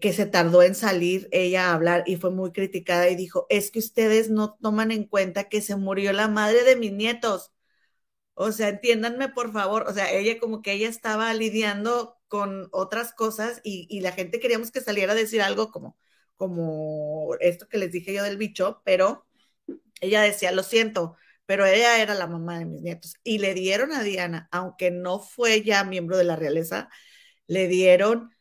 [SPEAKER 2] que se tardó en salir ella a hablar y fue muy criticada y dijo, es que ustedes no toman en cuenta que se murió la madre de mis nietos o sea, entiéndanme por favor, o sea, ella como que ella estaba lidiando con otras cosas y, la gente queríamos que saliera a decir algo como, como esto que les dije yo del bicho, pero ella decía, lo siento, pero ella era la mamá de mis nietos. Y le dieron a Diana, aunque no fue ya miembro de la realeza, le dieron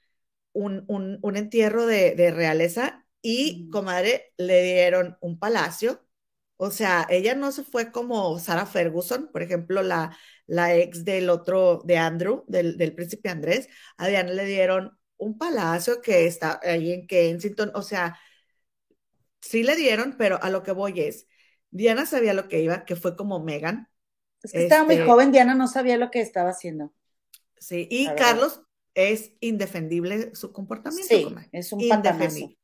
[SPEAKER 2] un, un, entierro de, de realeza y, comadre, le dieron un palacio o sea, ella no se fue como Sarah Ferguson, por ejemplo, la, la ex del otro, de Andrew, del, del príncipe Andrés. A Diana le dieron un palacio que está ahí en Kensington. O sea, sí le dieron, pero a lo que voy es, Diana sabía lo que iba, que fue como Megan.
[SPEAKER 1] Es que estaba muy este joven, Diana no sabía lo que estaba haciendo.
[SPEAKER 2] Sí, y Carlos es indefendible su comportamiento.
[SPEAKER 1] Sí, es un indefendible.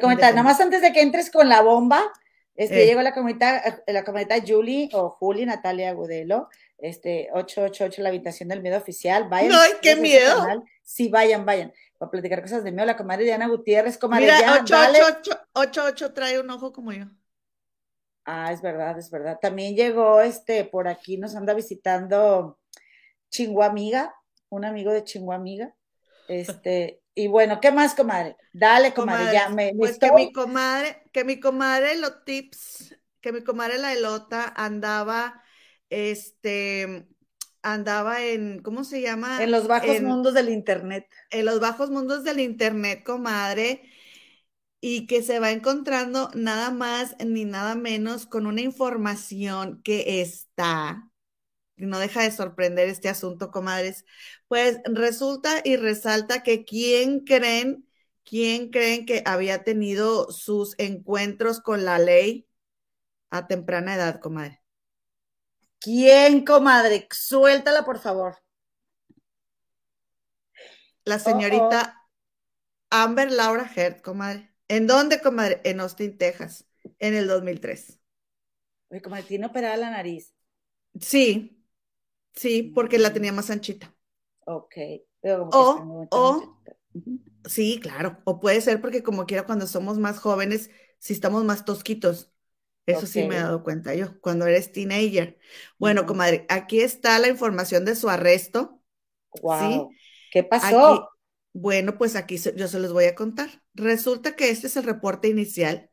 [SPEAKER 1] comentar, nada más antes de que entres con la bomba, este, eh. llegó la comunidad, eh, la comunidad Julie o Julie Natalia Agudelo, este, 888, la habitación del miedo oficial. Vayan.
[SPEAKER 2] ¡Ay, qué miedo!
[SPEAKER 1] Sí, vayan, vayan. Para platicar cosas de miedo, la comadre Diana Gutiérrez, comadre
[SPEAKER 2] Mira, 888 trae un ojo como yo.
[SPEAKER 1] Ah, es verdad, es verdad. También llegó, este, por aquí nos anda visitando Chinguamiga, un amigo de Chinguamiga. Este, y bueno, ¿qué más, comadre? Dale, comadre, ya me,
[SPEAKER 2] Pues que mi comadre, que mi comadre los tips, que mi comadre la elota andaba, este, andaba en, ¿cómo se llama?
[SPEAKER 1] En los bajos mundos del internet.
[SPEAKER 2] En los bajos mundos del internet, comadre, y que se va encontrando nada más ni nada menos con una información que está no deja de sorprender este asunto, comadres. Pues resulta y resalta que quién creen, quién creen que había tenido sus encuentros con la ley a temprana edad, comadre.
[SPEAKER 1] ¿Quién, comadre? Suéltala, por favor.
[SPEAKER 2] La señorita Amber Laura Heard, comadre. ¿En dónde, comadre? En Austin, Texas, en el 2003.
[SPEAKER 1] Oye, comadre, tiene operada la nariz.
[SPEAKER 2] Sí, Sí, porque la tenía más anchita.
[SPEAKER 1] Ok.
[SPEAKER 2] o, o sí, claro. O puede ser porque como quiera cuando somos más jóvenes si estamos más tosquitos. Eso sí me he dado cuenta yo, cuando eres teenager. Bueno, comadre, aquí está la información de su arresto.
[SPEAKER 1] Wow. ¿Qué
[SPEAKER 2] Aquí,
[SPEAKER 1] pasó?
[SPEAKER 2] bueno, pues aquí yo se los voy a contar. Resulta que este es el reporte inicial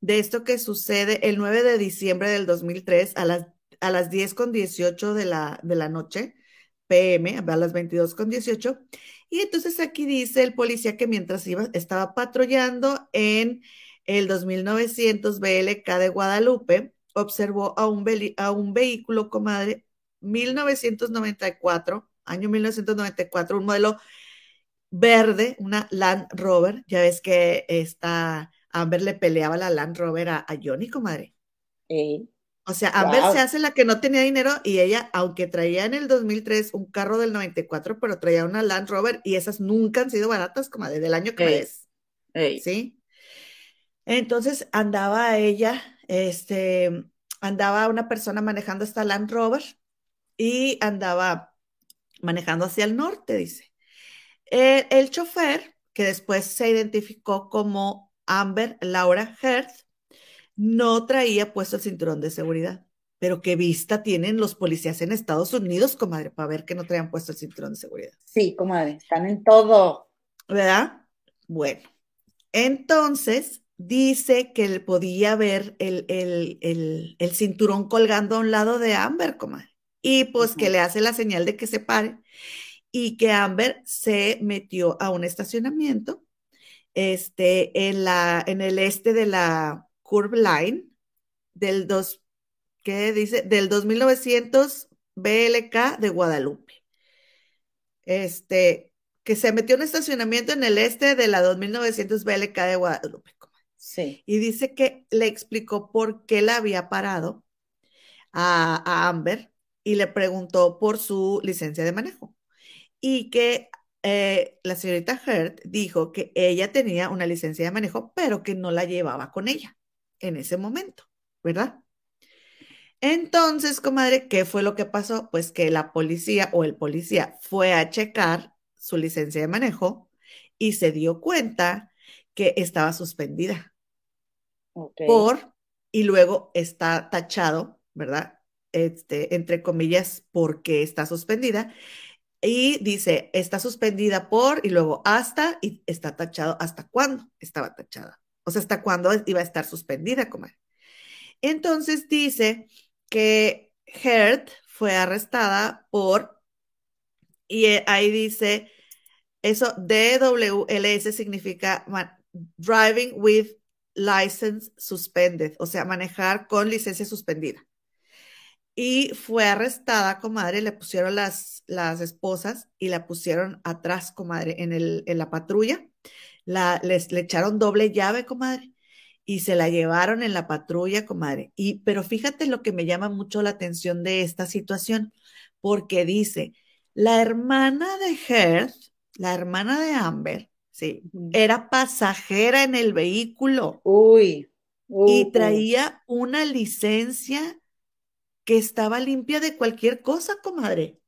[SPEAKER 2] de esto que sucede el 9 de diciembre del 2003 a las, a las 10 con 18 de la, de la noche, PM, a las 22 con 18. Y entonces aquí dice el policía que mientras iba, estaba patrullando en el 2900 BLK de Guadalupe, observó a un, a un vehículo, comadre, 1994, año 1994, un modelo verde, una Land Rover. Ya ves que esta Amber le peleaba la Land Rover a, a Johnny, comadre.
[SPEAKER 1] Ey,
[SPEAKER 2] O sea, Amber se hace la que no tenía dinero y ella, aunque traía en el 2003 un carro del 94, pero traía una Land Rover y esas nunca han sido baratas, comadre, del año que
[SPEAKER 1] Ey,
[SPEAKER 2] es,
[SPEAKER 1] ey.
[SPEAKER 2] ¿sí? Entonces andaba ella, este, andaba una persona manejando esta Land Rover y andaba manejando hacia el norte, dice. Eh, el chofer, que después se identificó como Amber Laura Hertz, no traía puesto el cinturón de seguridad. Pero qué vista tienen los policías en Estados Unidos, comadre, para ver que no traían puesto el cinturón de seguridad.
[SPEAKER 1] Sí, comadre, están en todo.
[SPEAKER 2] ¿Verdad? Bueno, entonces dice que él podía ver el, el, el, el cinturón colgando a un lado de Amber, comadre. Y pues que le hace la señal de que se pare y que Amber se metió a un estacionamiento este, en, la, en el este de la Curve Line del, dos, ¿qué dice? del 2900 BLK de Guadalupe. Este, que se metió en estacionamiento en el este de la 2900 BLK de Guadalupe.
[SPEAKER 1] Sí.
[SPEAKER 2] Y dice que le explicó por qué la había parado a, a Amber y le preguntó por su licencia de manejo y que eh, la señorita Hurt dijo que ella tenía una licencia de manejo, pero que no la llevaba con ella en ese momento, ¿verdad? Entonces, comadre, ¿qué fue lo que pasó? Pues que la policía o el policía fue a checar su licencia de manejo y se dio cuenta que estaba suspendida por, y luego está tachado, ¿verdad? Este, entre comillas, porque está suspendida. Y dice, está suspendida por, y luego hasta, y está tachado hasta cuándo estaba tachada. O sea, hasta cuándo iba a estar suspendida, comadre. Entonces dice que Hurt fue arrestada por, y eh, ahí dice, eso DWLS significa Driving with License Suspended, o sea, manejar con licencia suspendida. Y fue arrestada, comadre, le pusieron las, las esposas y la pusieron atrás, comadre, en, el, en la patrulla. La, les, le echaron doble llave, comadre, y se la llevaron en la patrulla, comadre. Y, pero fíjate lo que me llama mucho la atención de esta situación, porque dice, la hermana de Hearth, la hermana de Amber, sí, era pasajera en el vehículo
[SPEAKER 1] Uy. Uh,
[SPEAKER 2] y traía una licencia que estaba limpia de cualquier cosa, comadre.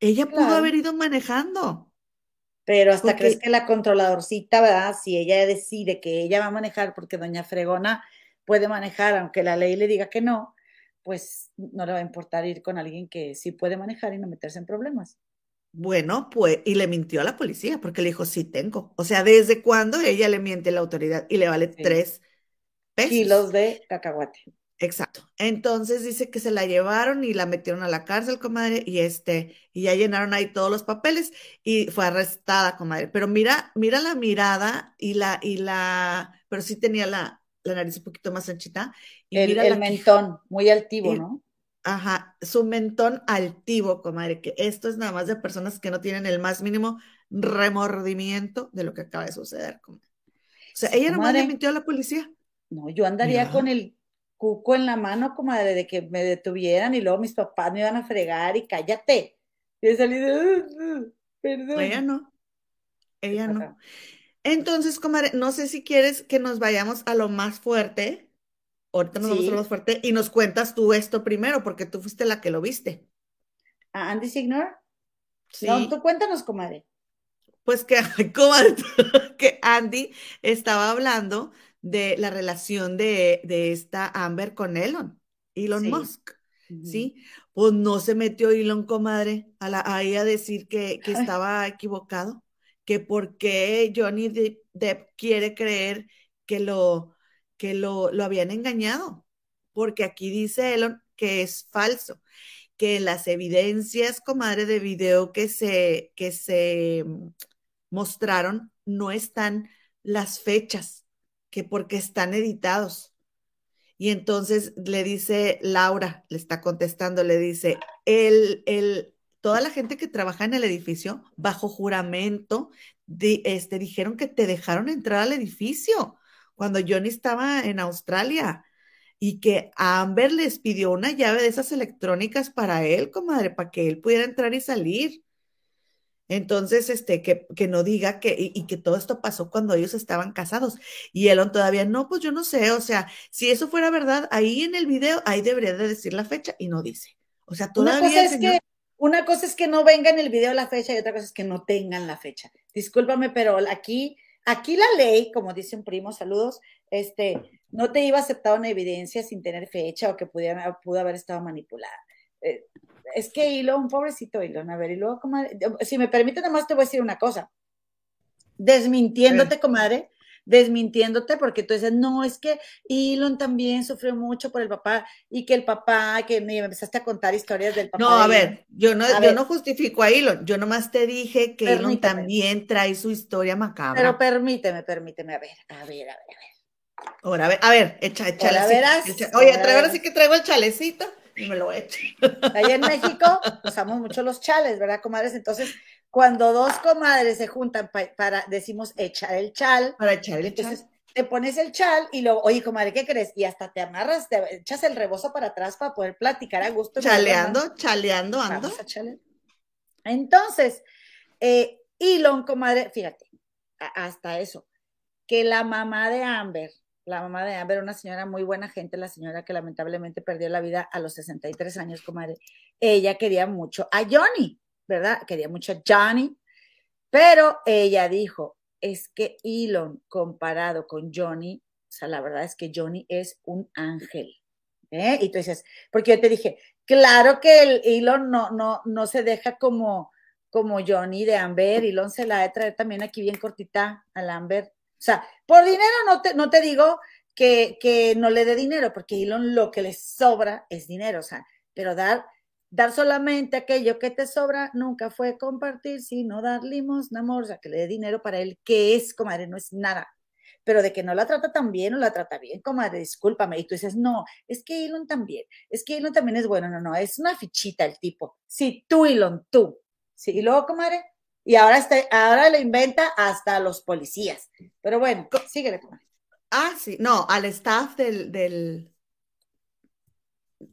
[SPEAKER 2] Ella pudo haber ido manejando.
[SPEAKER 1] Pero hasta crees
[SPEAKER 2] Porque-
[SPEAKER 1] que la controladorcita, ¿verdad? Si ella decide que ella va a manejar porque doña Fregona puede manejar, aunque la ley le diga que no, pues no le va a importar ir con alguien que sí puede manejar y no meterse en problemas.
[SPEAKER 2] Bueno, pues, y le mintió a la policía porque le dijo, sí tengo. O sea, ¿desde cuándo ella le miente a la autoridad y le vale
[SPEAKER 1] Sí.
[SPEAKER 2] tres pesos?
[SPEAKER 1] Kilos de cacahuate.
[SPEAKER 2] Exacto. Entonces dice que se la llevaron y la metieron a la cárcel, comadre, y este, y ya llenaron ahí todos los papeles y fue arrestada, comadre. Pero mira, mira la mirada y la, y la, pero sí tenía la, la nariz un poquito más anchita. Y
[SPEAKER 1] El,
[SPEAKER 2] mira
[SPEAKER 1] el mentón, muy altivo,
[SPEAKER 2] y-
[SPEAKER 1] ¿no?
[SPEAKER 2] Ajá, su mentón altivo, comadre, que esto es nada más de personas que no tienen el más mínimo remordimiento de lo que acaba de suceder, comadre. O sea, ella nomás le mintió a la policía.
[SPEAKER 1] No, yo andaría con el cuco en la mano, comadre, de que me detuvieran y luego mis papás me iban a fregar y cállate. Y he salido, "Uh, uh, perdón.
[SPEAKER 2] Ella no, ella no. Entonces, comadre, no sé si quieres que nos vayamos a lo más fuerte. Ahorita nos vamos a lo
[SPEAKER 1] Sí.
[SPEAKER 2] más fuerte y nos cuentas tú esto primero, porque tú fuiste la que lo viste.
[SPEAKER 1] ¿A Andy Signor?
[SPEAKER 2] Sí,
[SPEAKER 1] No, tú cuéntanos, comadre.
[SPEAKER 2] pues que, comadre, que Andy estaba hablando de la relación de, de esta Amber con Elon, Elon
[SPEAKER 1] Sí.
[SPEAKER 2] Musk, ¿sí? Pues no se metió Elon, comadre, a, la, ahí a decir que, que estaba equivocado, que por qué Johnny Depp, Depp quiere creer que lo, que lo, lo habían engañado, porque aquí dice Elon que es falso, que las evidencias, comadre, de video que se, que se mm, mostraron no están las fechas, que porque están editados. Y entonces le dice Laura, le está contestando, le dice, el, el, toda la gente que trabaja en el edificio, bajo juramento, di- este, dijeron que te dejaron entrar al edificio cuando Johnny estaba en Australia y que Amber les pidió una llave de esas electrónicas para él, comadre, para que él pudiera entrar y salir. Entonces, este, que, que no diga que, y, y que todo esto pasó cuando ellos estaban casados. Y Elon todavía, no, pues yo no sé, o sea, si eso fuera verdad, ahí en el video, ahí debería de decir la fecha y no dice. O sea,
[SPEAKER 1] Una
[SPEAKER 2] todavía
[SPEAKER 1] cosa,
[SPEAKER 2] el
[SPEAKER 1] es
[SPEAKER 2] señor-
[SPEAKER 1] que, una cosa es que no venga en el video la fecha y otra cosa es que no tengan la fecha. Discúlpame, pero aquí, aquí la ley, como dice un primo, saludos, este, no te iba a aceptar una evidencia sin tener fecha o que pudiera, pudo haber estado manipulada. Eh, es que Elon, un pobrecito Elon, a ver, y luego, comadre, si me permite, nomás te voy a decir una cosa. Desmintiéndote, comadre, desmintiéndote porque tú dices, no, es que Elon también sufrió mucho por el papá y que el papá, que me empezaste a contar historias del papá.
[SPEAKER 2] No, a
[SPEAKER 1] Elon.
[SPEAKER 2] ver, yo no,
[SPEAKER 1] A
[SPEAKER 2] yo
[SPEAKER 1] ver.
[SPEAKER 2] no justifico a Elon, yo nomás te dije que Elon
[SPEAKER 1] Permíteme.
[SPEAKER 2] también trae su historia macabra.
[SPEAKER 1] Pero permíteme, permíteme, a ver, a ver, a ver, a ver.
[SPEAKER 2] Ahora, a ver, a ver, echa, échale
[SPEAKER 1] Ahora verás,
[SPEAKER 2] echa- Oye,
[SPEAKER 1] ahora verás.
[SPEAKER 2] sí que traigo el chalecito y me lo echar.
[SPEAKER 1] Allá en México usamos mucho los chales, ¿verdad, comadres? Entonces, cuando dos comadres se juntan pa- para, decimos, echar el chal,
[SPEAKER 2] Para echar el
[SPEAKER 1] entonces
[SPEAKER 2] chal.
[SPEAKER 1] te pones el chal y luego, oye, comadre, ¿qué crees? Y hasta te amarras, te echas el rebozo para atrás para poder platicar a gusto.
[SPEAKER 2] Chaleando, chaleando, ando.
[SPEAKER 1] Vamos a chalear. Entonces, eh, Elon, comadre, fíjate, hasta eso, que la mamá de Amber, la mamá de Amber, una señora muy buena gente, la señora que lamentablemente perdió la vida a los 63 años, comadre, ella quería mucho a Johnny, ¿verdad? Quería mucho a Johnny, pero ella dijo, es que Elon comparado con Johnny, o sea, la verdad es que Johnny es un ángel. ¿eh? Y tú dices, porque yo te dije, claro que el Elon no, no, no se deja como, como Johnny de Amber, Elon se la ha de traer también aquí bien cortita al Amber. O sea, por dinero no te, no te digo que, que no le dé dinero, porque Elon lo que le sobra es dinero, o sea, pero dar, dar solamente aquello que te sobra nunca fue compartir, sino dar limosna, amor, o sea, que le dé dinero para él, que es, comadre, no es nada. Pero de que no la trata tan bien, no la trata bien, comadre, discúlpame. Y tú dices, no, es que Elon también, es que Elon también es bueno, no, no, es una fichita el tipo. Sí, tú, Elon, tú. Sí, y luego, comadre, y ahora, está, ahora lo inventa hasta los policías. Pero bueno, síguele, comadre.
[SPEAKER 2] Ah, sí, no, al staff del, del,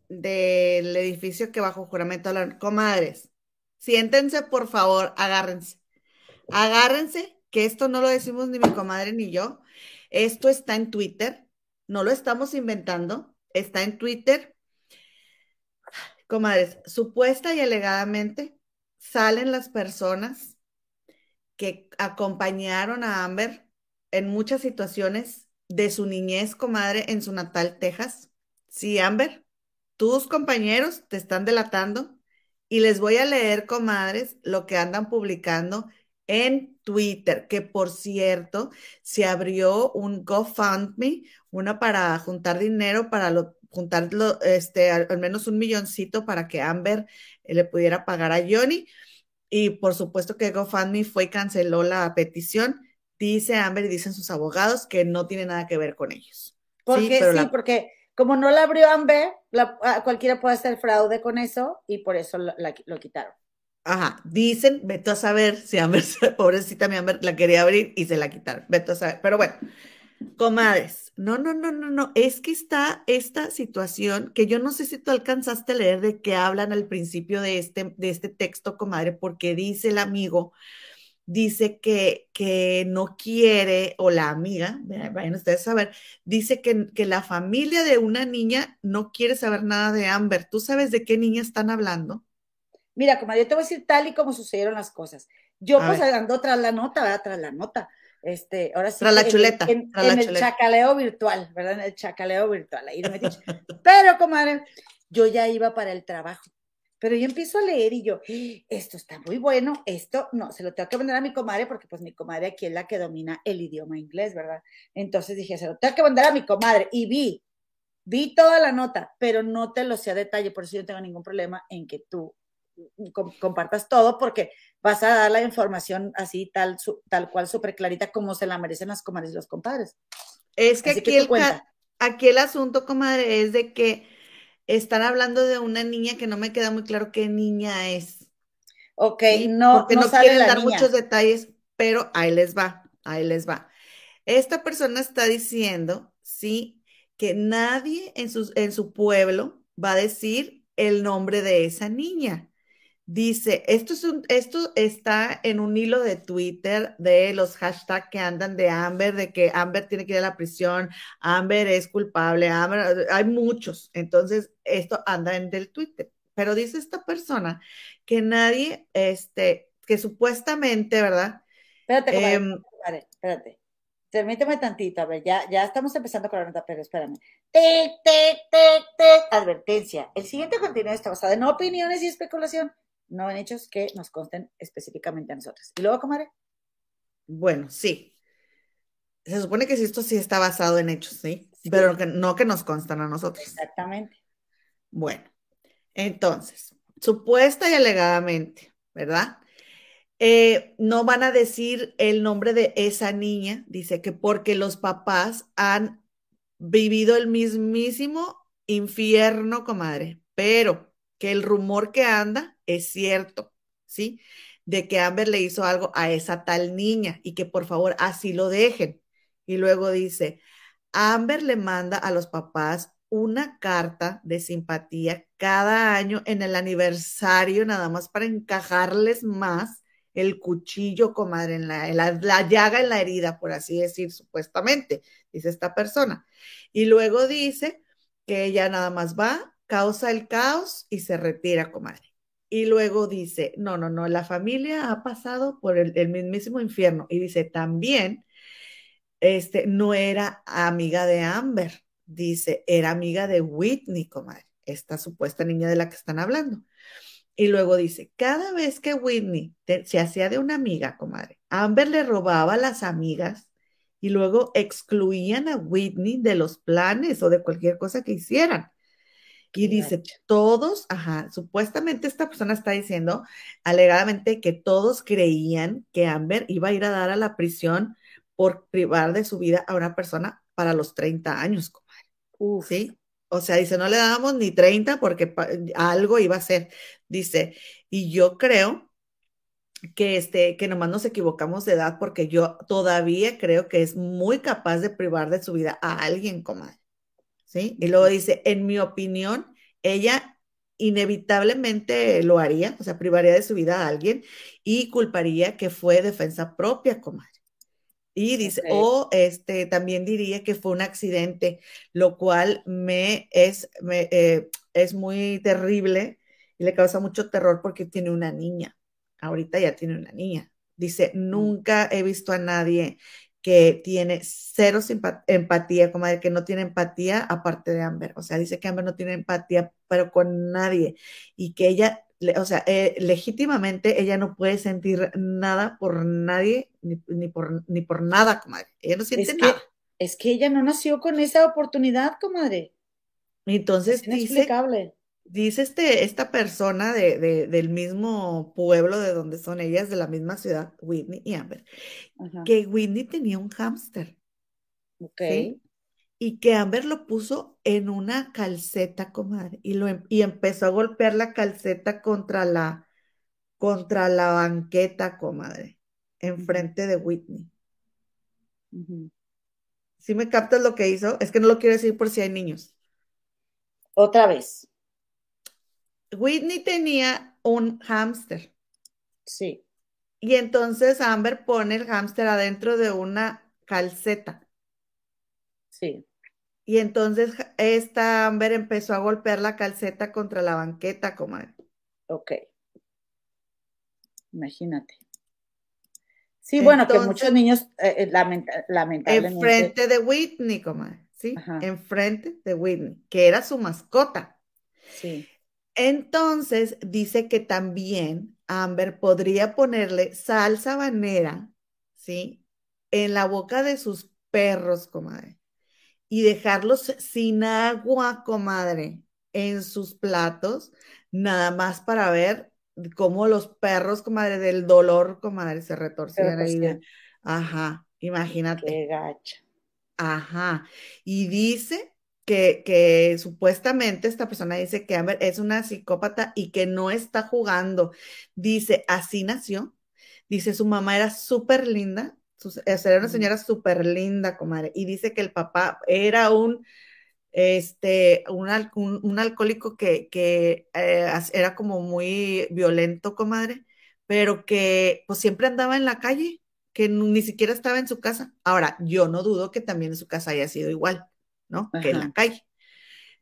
[SPEAKER 2] del edificio que bajo juramento hablaron. Comadres, siéntense, por favor, agárrense. Agárrense, que esto no lo decimos ni mi comadre ni yo. Esto está en Twitter, no lo estamos inventando, está en Twitter. Comadres, supuesta y alegadamente salen las personas que acompañaron a Amber en muchas situaciones de su niñez, comadre, en su natal Texas. Sí, Amber, tus compañeros te están delatando y les voy a leer, comadres, lo que andan publicando en Twitter, que por cierto, se abrió un GoFundMe, una para juntar dinero, para lo, juntar lo, este, al, menos un milloncito para que Amber eh, le pudiera pagar a Johnny. Y por supuesto que GoFundMe fue y canceló la petición. Dice Amber y dicen sus abogados que no tiene nada que ver con ellos.
[SPEAKER 1] Porque sí, sí la... porque como no la abrió Amber, la, cualquiera puede hacer fraude con eso y por eso lo, la, lo quitaron.
[SPEAKER 2] Ajá, dicen, vete a saber si Amber, pobrecita mi Amber, la quería abrir y se la quitaron. Vete a saber. Pero bueno, comadres, no, no, no, no, no. Es que está esta situación que yo no sé si tú alcanzaste a leer de qué hablan al principio de este, de este texto, comadre, porque dice el amigo, dice que, que no quiere, o la amiga, vayan ustedes a saber, dice que, que la familia de una niña no quiere saber nada de Amber. ¿Tú sabes de qué niña están hablando?
[SPEAKER 1] Mira, comadre, yo te voy a decir tal y como sucedieron las cosas. Yo, a pues, ver. ando tras la nota, ¿verdad? Tras la nota. Este, ahora sí.
[SPEAKER 2] Tras la
[SPEAKER 1] en-
[SPEAKER 2] chuleta,
[SPEAKER 1] En,
[SPEAKER 2] tras la
[SPEAKER 1] en el
[SPEAKER 2] chuleta.
[SPEAKER 1] chacaleo virtual, ¿verdad? En el chacaleo virtual. Ahí lo metí. Pero, comadre, yo ya iba para el trabajo. Pero yo empiezo a leer y yo, esto está muy bueno, esto no, se lo tengo que vender a mi comadre porque pues mi comadre aquí es la que domina el idioma inglés, ¿verdad? Entonces dije, se lo tengo que vender a mi comadre y vi, vi toda la nota, pero no te lo sé a detalle, por eso yo no tengo ningún problema en que tú com- compartas todo porque vas a dar la información así tal, su- tal cual súper clarita como se la merecen las comadres y los compadres.
[SPEAKER 2] Es que aquí,
[SPEAKER 1] que
[SPEAKER 2] el, aquí el asunto, comadre, es de que están hablando de una niña que no me queda muy claro qué niña es.
[SPEAKER 1] Ok,
[SPEAKER 2] ¿sí?
[SPEAKER 1] no,
[SPEAKER 2] Porque
[SPEAKER 1] no,
[SPEAKER 2] no quieren dar
[SPEAKER 1] niña.
[SPEAKER 2] muchos detalles, pero ahí les va, ahí les va. Esta persona está diciendo, sí, que nadie en su, en su pueblo va a decir el nombre de esa niña. Dice, esto, es un, esto está en un hilo de Twitter de los hashtags que andan de Amber, de que Amber tiene que ir a la prisión, Amber es culpable, Amber, hay muchos. Entonces, esto anda en del Twitter. Pero dice esta persona que nadie, este, que supuestamente, ¿verdad?
[SPEAKER 1] Espérate, comadre, comadre, espérate. Permíteme tantito, a ver, ya, ya estamos empezando con la nota, pero espérame. Tic, tic, tic, tic. Advertencia. El siguiente contenido está basado en opiniones y especulación, no en hechos que nos consten específicamente a nosotros. Y luego, comadre,
[SPEAKER 2] Bueno, sí. Se supone que esto sí está basado en hechos, ¿sí?
[SPEAKER 1] Sí.
[SPEAKER 2] Pero que no que nos constan a nosotros.
[SPEAKER 1] exactamente.
[SPEAKER 2] Bueno, entonces, supuesta y alegadamente, ¿verdad? Eh, no van a decir el nombre de esa niña, dice que porque los papás han vivido el mismísimo infierno, comadre, pero que el rumor que anda es cierto, ¿sí? De que Amber le hizo algo a esa tal niña y que por favor así lo dejen. Y luego dice, Amber le manda a los papás una carta de simpatía cada año en el aniversario, nada más para encajarles más el cuchillo, comadre, en la, la llaga en la herida, por así decir, supuestamente, dice esta persona. Y luego dice que ella nada más va, causa el caos y se retira, comadre. Y luego dice, no, no, no, la familia ha pasado por el, el mismísimo infierno. Y dice, también, este, no era amiga de Amber, dice, era amiga de Whitney, comadre, esta supuesta niña de la que están hablando. Y luego dice, cada vez que Whitney se hacía de una amiga, comadre, Amber le robaba a las amigas y luego excluían a Whitney de los planes o de cualquier cosa que hicieran. Y dice, todos, ajá, supuestamente esta persona está diciendo alegadamente que todos creían que Amber iba a ir a dar a la prisión por privar de su vida a una persona para los 30 años, comadre. ¿sí? O sea, dice, no le dábamos ni 30 porque algo iba a ser. Dice, y yo creo que, este, que nomás nos equivocamos de edad porque yo todavía creo que es muy capaz de privar de su vida a alguien, comadre. ¿Sí? Y luego dice, en mi opinión, ella inevitablemente lo haría, o sea, privaría de su vida a alguien y culparía que fue defensa propia, comadre. Y dice, o este, también diría que fue un accidente, lo cual me es, me, eh, es muy terrible y le causa mucho terror porque tiene una niña. Ahorita ya tiene una niña. Dice, nunca he visto a nadie que tiene cero empatía, comadre, que no tiene empatía aparte de Amber. O sea, dice que Amber no tiene empatía, pero con nadie. Y que ella, le- o sea, eh, legítimamente ella no puede sentir nada por nadie, ni, ni por, ni por nada, comadre. Ella no siente
[SPEAKER 1] es que,
[SPEAKER 2] nada.
[SPEAKER 1] es que ella no nació con esa oportunidad, comadre.
[SPEAKER 2] Entonces
[SPEAKER 1] Es inexplicable.
[SPEAKER 2] dice este, esta persona de, de- del mismo pueblo de donde son ellas, de la misma ciudad, Whitney y Amber,
[SPEAKER 1] Ajá.
[SPEAKER 2] que Whitney tenía un hámster.
[SPEAKER 1] Ok.
[SPEAKER 2] ¿sí? Y que Amber lo puso en una calceta, comadre, y, lo, em- y empezó a golpear la calceta contra la, contra la banqueta, comadre, enfrente de Whitney. ¿Sí me captas lo que hizo? Es que no lo quiero decir por si hay niños.
[SPEAKER 1] Otra vez.
[SPEAKER 2] Whitney tenía un hámster
[SPEAKER 1] Sí.
[SPEAKER 2] y entonces Amber pone el hámster adentro de una calceta.
[SPEAKER 1] Sí.
[SPEAKER 2] Y entonces esta Amber empezó a golpear la calceta contra la banqueta, comadre.
[SPEAKER 1] Ok. Imagínate. Sí, bueno, que muchos niños, eh, eh, lamenta, lamentablemente.
[SPEAKER 2] Enfrente de Whitney, comadre, ¿sí? Enfrente de Whitney, que era su mascota.
[SPEAKER 1] Sí.
[SPEAKER 2] Entonces, dice que también Amber podría ponerle salsa banera, ¿sí? En la boca de sus perros, comadre. Y dejarlos sin agua, comadre, en sus platos, nada más para ver cómo los perros, comadre, del dolor, comadre, se retorcían ahí. ajá, imagínate.
[SPEAKER 1] Qué gacha.
[SPEAKER 2] Ajá. Y dice que, que, supuestamente esta persona dice que Amber es una psicópata y que no está jugando. Dice, así nació. Dice, su mamá era súper linda. Era una señora súper linda, comadre. Y dice que el papá era un este, un, un, alcohólico que, que eh, era como muy violento, comadre, pero que pues siempre andaba en la calle, que ni siquiera estaba en su casa. Ahora, yo no dudo que también en su casa haya sido igual, ¿no? Que en la calle.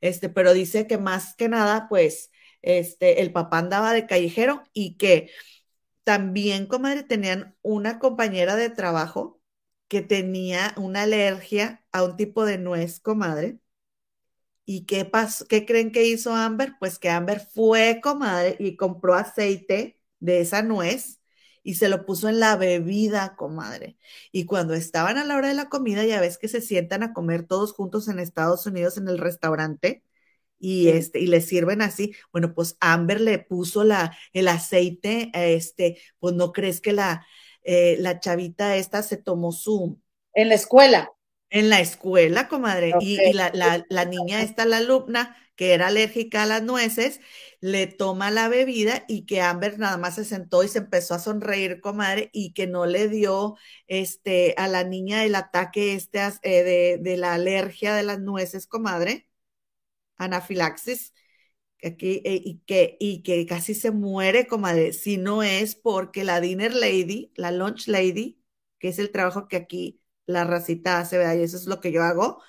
[SPEAKER 2] Este, pero dice que más que nada, pues, este, el papá andaba de callejero y que también, comadre, tenían una compañera de trabajo que tenía una alergia a un tipo de nuez, comadre, ¿Y qué pasó? ¿Qué creen que hizo Amber? Pues que Amber fue, comadre, y compró aceite de esa nuez y se lo puso en la bebida, comadre. Y cuando estaban a la hora de la comida, ya ves que se sientan a comer todos juntos en Estados Unidos en el restaurante y este y le sirven así. Bueno, pues Amber le puso la el aceite, este, pues no crees que la eh, la chavita esta se tomó su
[SPEAKER 1] en la escuela.
[SPEAKER 2] En la escuela, comadre. Y, la, la, niña esta, la alumna, que era alérgica a las nueces, le toma la bebida y que Amber nada más se sentó y se empezó a sonreír, comadre, y que no le dio este, a la niña el ataque este eh, de, de, la alergia de las nueces, comadre, anafilaxis, aquí, eh, y, que, y que casi se muere, comadre, si no es porque la dinner lady, la lunch lady, que es el trabajo que aquí la racita hace, ¿verdad? Y eso es lo que yo hago.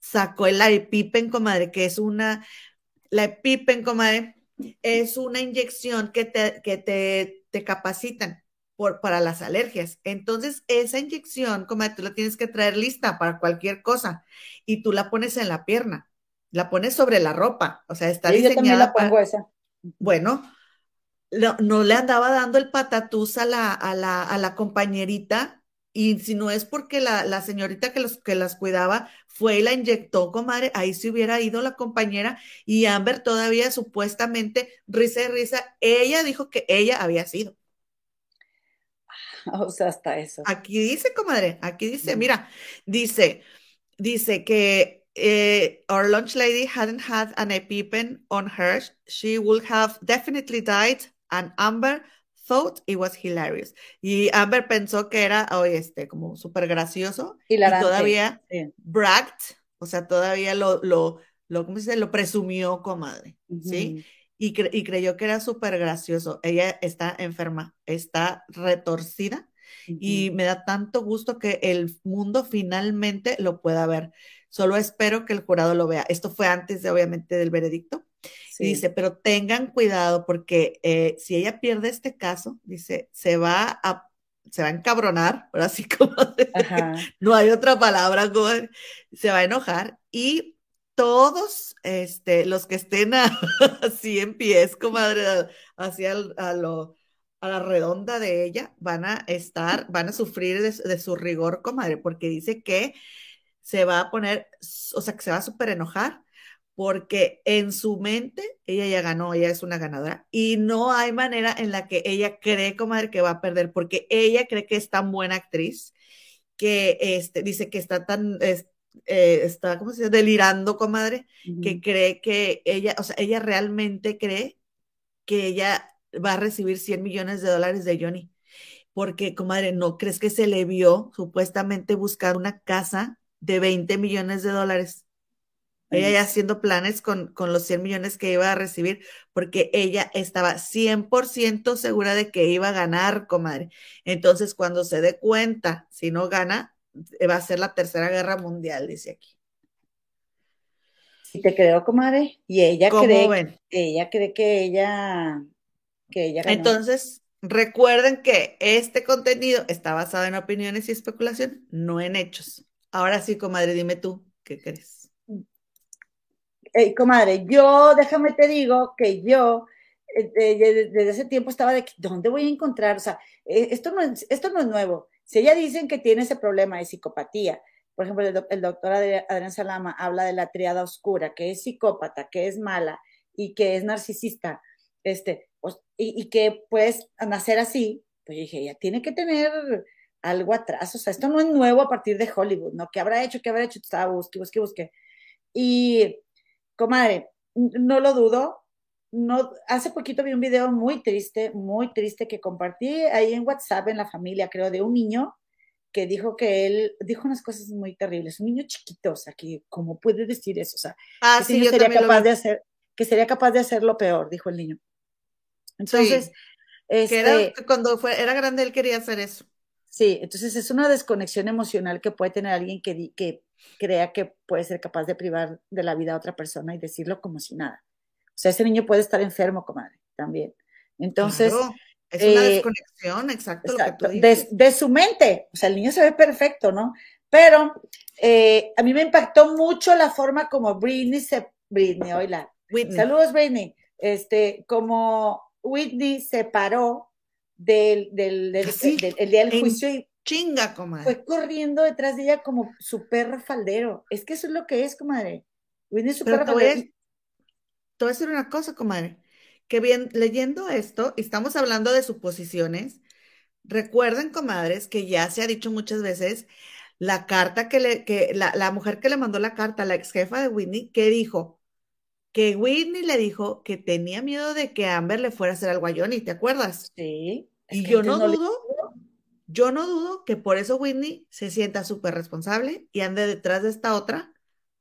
[SPEAKER 2] Sacó el epipen, comadre, que es una, la epipen, comadre, es una inyección que te, que te, te capacitan por, para las alergias. Entonces, esa inyección, comadre, tú la tienes que traer lista para cualquier cosa y tú la pones en la pierna, la pones sobre la ropa, o sea, está diseñada. Yo también
[SPEAKER 1] la pongo esa.
[SPEAKER 2] Bueno, no, no, le andaba dando el patatús a la, a la, a la compañerita y si no es porque la, señorita que, los, que las cuidaba fue y la inyectó, comadre, ahí se hubiera ido la compañera y Amber todavía supuestamente, risa y risa, ella dijo que ella había sido.
[SPEAKER 1] O sea, hasta eso.
[SPEAKER 2] Aquí dice, comadre, aquí dice, mira, dice, dice que eh, our lunch lady hadn't had an EpiPen on her, she would have definitely died, and Amber thought it was hilarious. Y Amber pensó que era, oye, este, como súper gracioso. Y todavía bragged, o sea, todavía lo, lo, lo, ¿cómo se dice? Lo presumió, comadre, ¿sí? Y, y, creyó que era súper gracioso. Ella está enferma, está retorcida y me da tanto gusto que el mundo finalmente lo pueda ver. Solo espero que el jurado lo vea. Esto fue antes, de, obviamente, del veredicto. Dice, pero tengan cuidado porque eh, si ella pierde este caso, dice, se va a, se va a encabronar, así como no hay otra palabra, se va a enojar y todos este, los que estén así en pies, comadre, hacia a, lo, a la redonda de ella, van a estar, van a sufrir de, de su rigor, comadre, porque dice que se va a poner, o sea, que se va a súper enojar porque en su mente ella ya ganó, ella es una ganadora y no hay manera en la que ella cree, comadre, que va a perder, porque ella cree que es tan buena actriz que este, dice que está tan, eh, está, ¿cómo se dice? Delirando, comadre, que cree que ella, o sea, ella realmente cree que ella va a recibir 100 millones de dólares de Johnny. Porque, comadre, ¿no crees que se le vio supuestamente buscar una casa de 20 millones de dólares? Ella ya haciendo planes con, con, los 100 millones que iba a recibir, porque ella estaba 100% segura de que iba a ganar, comadre. Entonces, cuando se dé cuenta, si no gana, va a ser la tercera guerra mundial, dice aquí.
[SPEAKER 1] Sí, te creo, comadre. Y ella cree, ella cree que ella, que ella
[SPEAKER 2] Entonces, Recuerden que este contenido está basado en opiniones y especulación, no en hechos. Ahora sí, comadre, dime tú, ¿qué crees?
[SPEAKER 1] Eh, comadre, yo, déjame te digo que yo eh, eh, desde ese tiempo estaba de, ¿dónde voy a encontrar? O sea, esto, no es, esto no es nuevo. Si ella dicen que tiene ese problema de psicopatía, por ejemplo, el, doctor Adrián Salama habla de la triada oscura, que es psicópata, que es mala y que es narcisista, este, pues, y, que puedes nacer así, pues dije, ella tiene que tener algo atrás, o sea, esto no es nuevo a partir de Hollywood, ¿no? ¿Qué habrá hecho? ¿Qué habrá hecho? Estaba busque, busque, busque. Y, comadre, no lo dudo, no, hace poquito vi un video muy triste, muy triste que compartí ahí en WhatsApp en la familia, creo, de un niño que dijo que él dijo unas cosas muy terribles, un niño chiquito, o sea, que cómo puede decir eso, o sea,
[SPEAKER 2] ah,
[SPEAKER 1] que sería capaz de hacer, que sería capaz de hacer lo peor, dijo el niño. Entonces,
[SPEAKER 2] este, cuando fue, era grande él quería hacer eso.
[SPEAKER 1] Sí, entonces es una desconexión emocional que puede tener alguien que, que crea que puede ser capaz de privar de la vida a otra persona y decirlo como si nada. O sea, ese niño puede estar enfermo, comadre, también. Entonces,
[SPEAKER 2] es una eh, desconexión, exacto.
[SPEAKER 1] De, su mente. O sea, el niño se ve perfecto, ¿no? Pero eh, a mí me impactó mucho la forma como Britney se. Britney, oíla. Saludos, Britney. Este, como Whitney se paró del, del, del, día del juicio y
[SPEAKER 2] chinga, comadre.
[SPEAKER 1] Fue corriendo detrás de ella como su perro faldero. Es que eso es lo que es, comadre. Whitney es su perro faldero.
[SPEAKER 2] Te voy a decir una cosa, comadre que bien, leyendo esto, estamos hablando de suposiciones. Recuerden, comadres, que ya se ha dicho muchas veces la carta que le, que la, la mujer que le mandó la carta, la ex jefa de Whitney, que dijo que Whitney le dijo que tenía miedo de que Amber le fuera a hacer algo a Johnny, ¿te acuerdas?
[SPEAKER 1] Sí.
[SPEAKER 2] Y yo no, dudo, yo no dudo que por eso Whitney se sienta súper responsable y ande detrás de esta otra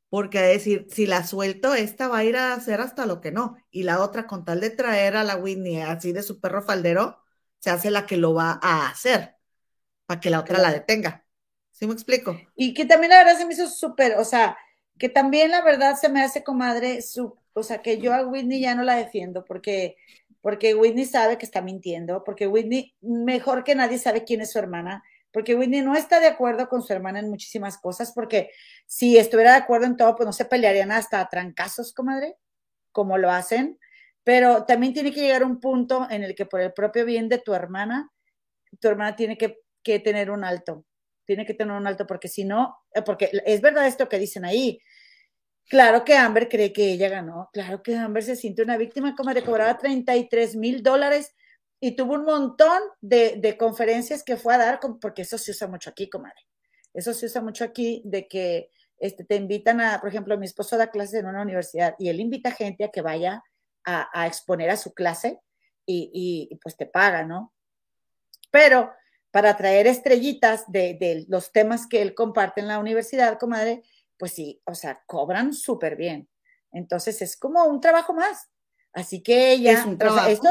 [SPEAKER 2] porque a decir, si la suelto, esta va a ir a hacer hasta lo que no. Y la otra, con tal de traer a la Whitney así de su perro faldero, se hace la que lo va a hacer, para que la otra la detenga. ¿Sí me explico?
[SPEAKER 1] Y que también la verdad se me hizo súper, o sea, que también la verdad se me hace comadre, su, o sea, que yo a Whitney ya no la defiendo, porque, porque Whitney sabe que está mintiendo, porque Whitney mejor que nadie sabe quién es su hermana, porque Whitney no está de acuerdo con su hermana en muchísimas cosas, porque si estuviera de acuerdo en todo, pues no se pelearían hasta a trancazos, comadre, como lo hacen, pero también tiene que llegar un punto en el que por el propio bien de tu hermana, tu hermana tiene que, que tener un alto, tiene que tener un alto, porque si no, eh, porque es verdad esto que dicen ahí, Claro que Amber cree que ella ganó, claro que Amber se siente una víctima, como le cobraba 33 mil dólares y tuvo un montón de, conferencias que fue a dar, porque eso se usa mucho aquí, comadre. Eso se usa mucho aquí, de que este, te invitan a, por ejemplo, mi esposo da clases en una universidad y él invita gente a que vaya a, exponer a su clase y, y, pues te paga, ¿no? Pero para traer estrellitas de, de, los temas que él comparte en la universidad, comadre, pues sí, o sea, cobran súper bien. Entonces es como un trabajo más. Así que ella, es un trabajo. esto,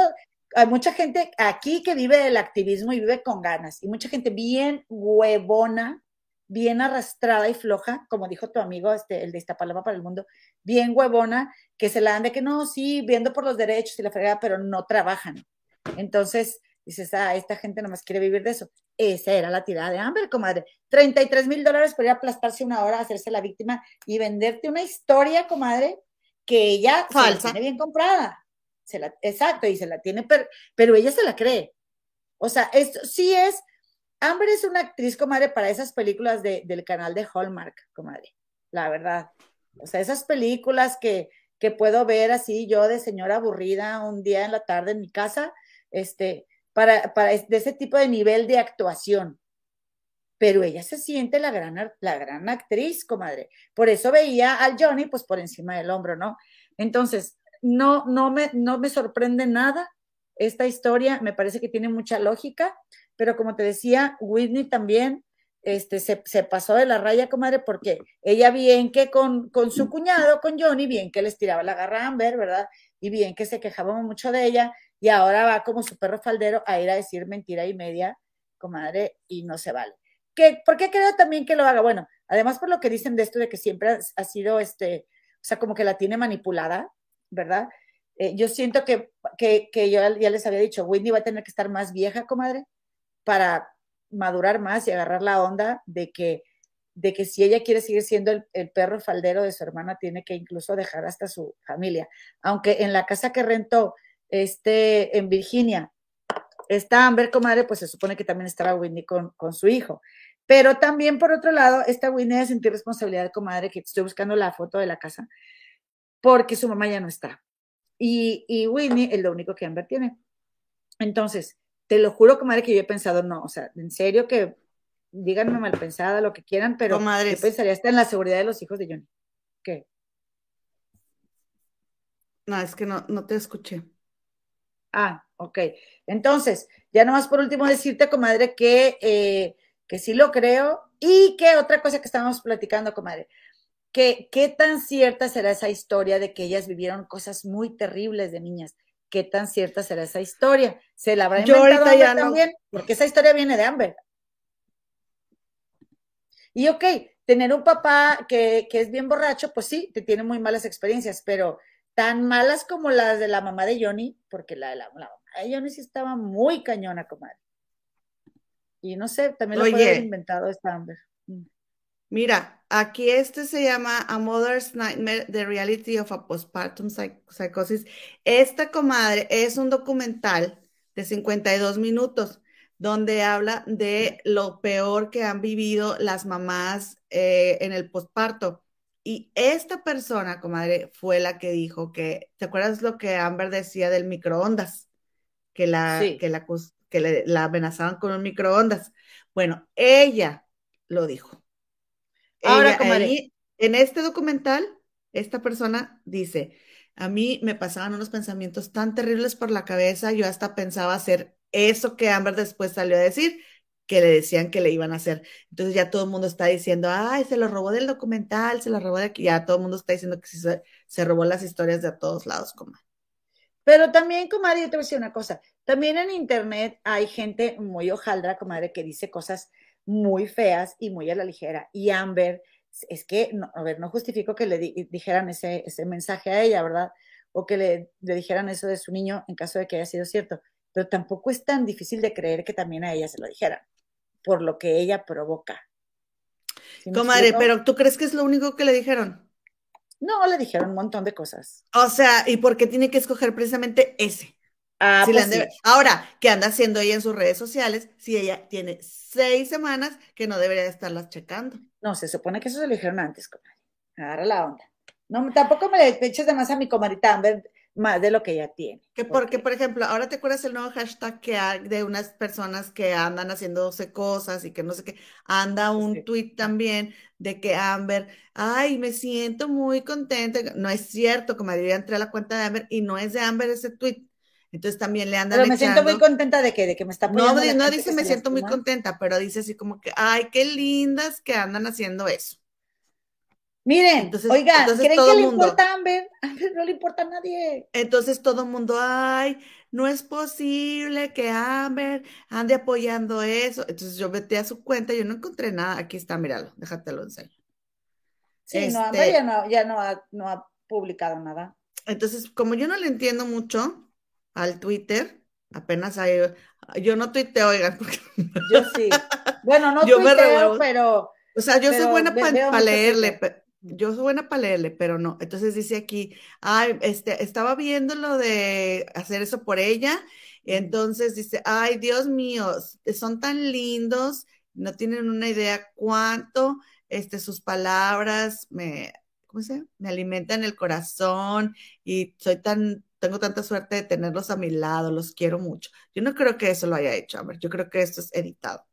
[SPEAKER 1] hay mucha gente aquí que vive del activismo y vive con ganas, y mucha gente bien huevona, bien arrastrada y floja, como dijo tu amigo, este, el de Iztapalapa para el mundo, bien huevona, que se la dan de que no, sí, viendo por los derechos y la fregada, pero no trabajan. Entonces, dices, ah, esta gente nomás quiere vivir de eso. Esa era la tirada de Amber, comadre. 33 mil dólares por ir a aplastarse una hora, hacerse la víctima y venderte una historia, comadre, que ella
[SPEAKER 2] Falsa.
[SPEAKER 1] tiene bien comprada la, exacto, y se la tiene, pero, ella se la cree. O sea, esto sí es, Amber es una actriz, comadre, para esas películas del canal de Hallmark, comadre, la verdad. O sea, esas películas que, que puedo ver así yo de señora aburrida un día en la tarde en mi casa, este, para, para de ese tipo de nivel de actuación. Pero ella se siente la gran, la gran actriz, comadre. Por eso veía al Johnny, pues por encima del hombro, ¿no? Entonces, no, no, me, no me sorprende nada esta historia, me parece que tiene mucha lógica, pero como te decía, Whitney también este, se, pasó de la raya, comadre, porque ella bien que con, con, su cuñado, con Johnny, bien que les tiraba la garra Amber, ¿verdad? Y bien que se quejaba mucho de ella, y ahora va como su perro faldero a ir a decir mentira y media, comadre, y no se vale. ¿Qué, ¿Por qué creo también que lo haga? Bueno, además por lo que dicen de esto de que siempre ha, sido, este, o sea, como que la tiene manipulada, ¿verdad? Eh, yo siento que, que, yo ya les había dicho, Whitney va a tener que estar más vieja, comadre, para madurar más y agarrar la onda de que, de que si ella quiere seguir siendo el, perro faldero de su hermana, tiene que incluso dejar hasta su familia. Aunque en la casa que rentó este, en Virginia está Amber, comadre, pues se supone que también estará Whitney con, con su hijo. Pero también, por otro lado, esta Whitney de sentir responsabilidad, comadre, que estoy buscando la foto de la casa, porque su mamá ya no está. Y, y Whitney es lo único que Amber tiene. Entonces, te lo juro, comadre, que yo he pensado, no, o sea, en serio que díganme mal pensada, lo que quieran, pero
[SPEAKER 2] Comadres.
[SPEAKER 1] yo pensaría hasta en la seguridad de los hijos de Johnny. ¿Qué?
[SPEAKER 2] No, es que no, no te escuché.
[SPEAKER 1] Ah, ok. Entonces, ya nomás por último decirte, comadre, que, eh, que sí lo creo y que otra cosa que estábamos platicando, comadre, que qué tan cierta será esa historia de que ellas vivieron cosas muy terribles de niñas. ¿Qué tan cierta será esa historia? ¿Se la habrá
[SPEAKER 2] Yo
[SPEAKER 1] inventado
[SPEAKER 2] ahorita ya
[SPEAKER 1] Amber
[SPEAKER 2] no-
[SPEAKER 1] también? Porque esa historia viene de Amber. Y ok, tener un papá que, que es bien borracho, pues sí, te tiene muy malas experiencias, pero tan malas como las de la mamá de Johnny, porque la de la, la mamá de Johnny sí estaba muy cañona, comadre. Y no sé, también lo puede haber inventado esta Amber. Mm.
[SPEAKER 2] Mira, aquí este se llama A Mother's Nightmare, The Reality of a Postpartum Psych- Psychosis. Esta comadre es un documental de 52 minutos donde habla de lo peor que han vivido las mamás eh, en el posparto. Y esta persona, comadre, fue la que dijo que, ¿te acuerdas lo que Amber decía del microondas? Que la,
[SPEAKER 1] Sí.
[SPEAKER 2] que la, que le- la amenazaban con un microondas. Bueno, ella lo dijo.
[SPEAKER 1] Ahora,
[SPEAKER 2] Ella
[SPEAKER 1] comadre.
[SPEAKER 2] ahí, en este documental, esta persona dice, a mí me pasaban unos pensamientos tan terribles por la cabeza, yo hasta pensaba hacer eso que Amber después salió a decir, que le decían que le iban a hacer. Entonces ya todo el mundo está diciendo, ay, se lo robó del documental, se lo robó de aquí, ya todo el mundo está diciendo que se, se robó las historias de todos lados, comadre.
[SPEAKER 1] Pero también, comadre, yo te voy a decir una cosa. También en internet hay gente muy hojaldra, comadre, que dice cosas muy feas y muy a la ligera. Y Amber, es que, no, a ver, no justifico que le di- dijeran ese, ese mensaje a ella, ¿verdad? O que le, le dijeran eso de su niño en caso de que haya sido cierto. Pero tampoco es tan difícil de creer que también a ella se lo dijeran, por lo que ella provoca. ¿Sí me
[SPEAKER 2] Comadre, pero ¿tú crees que es lo único que le dijeron?
[SPEAKER 1] No, le dijeron un montón de cosas.
[SPEAKER 2] O sea, ¿y por qué tiene que escoger precisamente ese?
[SPEAKER 1] Ah,
[SPEAKER 2] Si
[SPEAKER 1] pues
[SPEAKER 2] de-
[SPEAKER 1] sí.
[SPEAKER 2] Ahora, ¿qué anda haciendo ella en sus redes sociales si ella tiene seis semanas que no debería de estarlas checando?
[SPEAKER 1] No, se supone que eso se lo dijeron antes, comadre. Agarra la onda. No, tampoco me le eches de más a mi comadita Amber, más de lo que ella tiene.
[SPEAKER 2] Que porque, por ejemplo, ahora te acuerdas el nuevo hashtag que hay de unas personas que andan haciéndose cosas y que no sé qué, anda un
[SPEAKER 1] Sí.
[SPEAKER 2] tweet también de que Amber, ay, me siento muy contenta. No es cierto, como yo ya entré a la cuenta de Amber y no es de Amber ese tweet. Entonces también le andan
[SPEAKER 1] Pero me siento muy contenta de que, de que me está
[SPEAKER 2] No, no dice
[SPEAKER 1] que
[SPEAKER 2] me siento muy contenta, pero dice así como que, ay, qué lindas que andan haciendo eso.
[SPEAKER 1] Miren,
[SPEAKER 2] Entonces-
[SPEAKER 1] oigan,
[SPEAKER 2] entonces
[SPEAKER 1] ¿creen que le
[SPEAKER 2] mundo-
[SPEAKER 1] importa a Amber? A Amber no le importa a nadie.
[SPEAKER 2] Entonces todo el mundo, ay, no es posible que Amber ande apoyando eso. Entonces yo metí a su cuenta, yo no encontré nada. Aquí está, míralo, déjate lo enseño.
[SPEAKER 1] Sí, no,
[SPEAKER 2] Este-
[SPEAKER 1] Amber ya no, ya no ha, no ha publicado nada.
[SPEAKER 2] Entonces, como yo no le entiendo mucho al Twitter, apenas hay, yo no tuiteo, oigan, porque,
[SPEAKER 1] Yo sí. Bueno, no
[SPEAKER 2] Yo
[SPEAKER 1] tuiteo, pero
[SPEAKER 2] o sea, yo soy buena para leerle, pe- yo soy buena para leerle, pero no. Entonces dice aquí, ay, este, estaba viendo lo de hacer eso por ella, y entonces dice, ay, Dios mío, son tan lindos, no tienen una idea cuánto, este, sus palabras me, ¿cómo se? Me alimentan el corazón y soy tan, tengo tanta suerte de tenerlos a mi lado, los quiero mucho. Yo no creo que eso lo haya hecho, Amber, yo creo que esto es editado.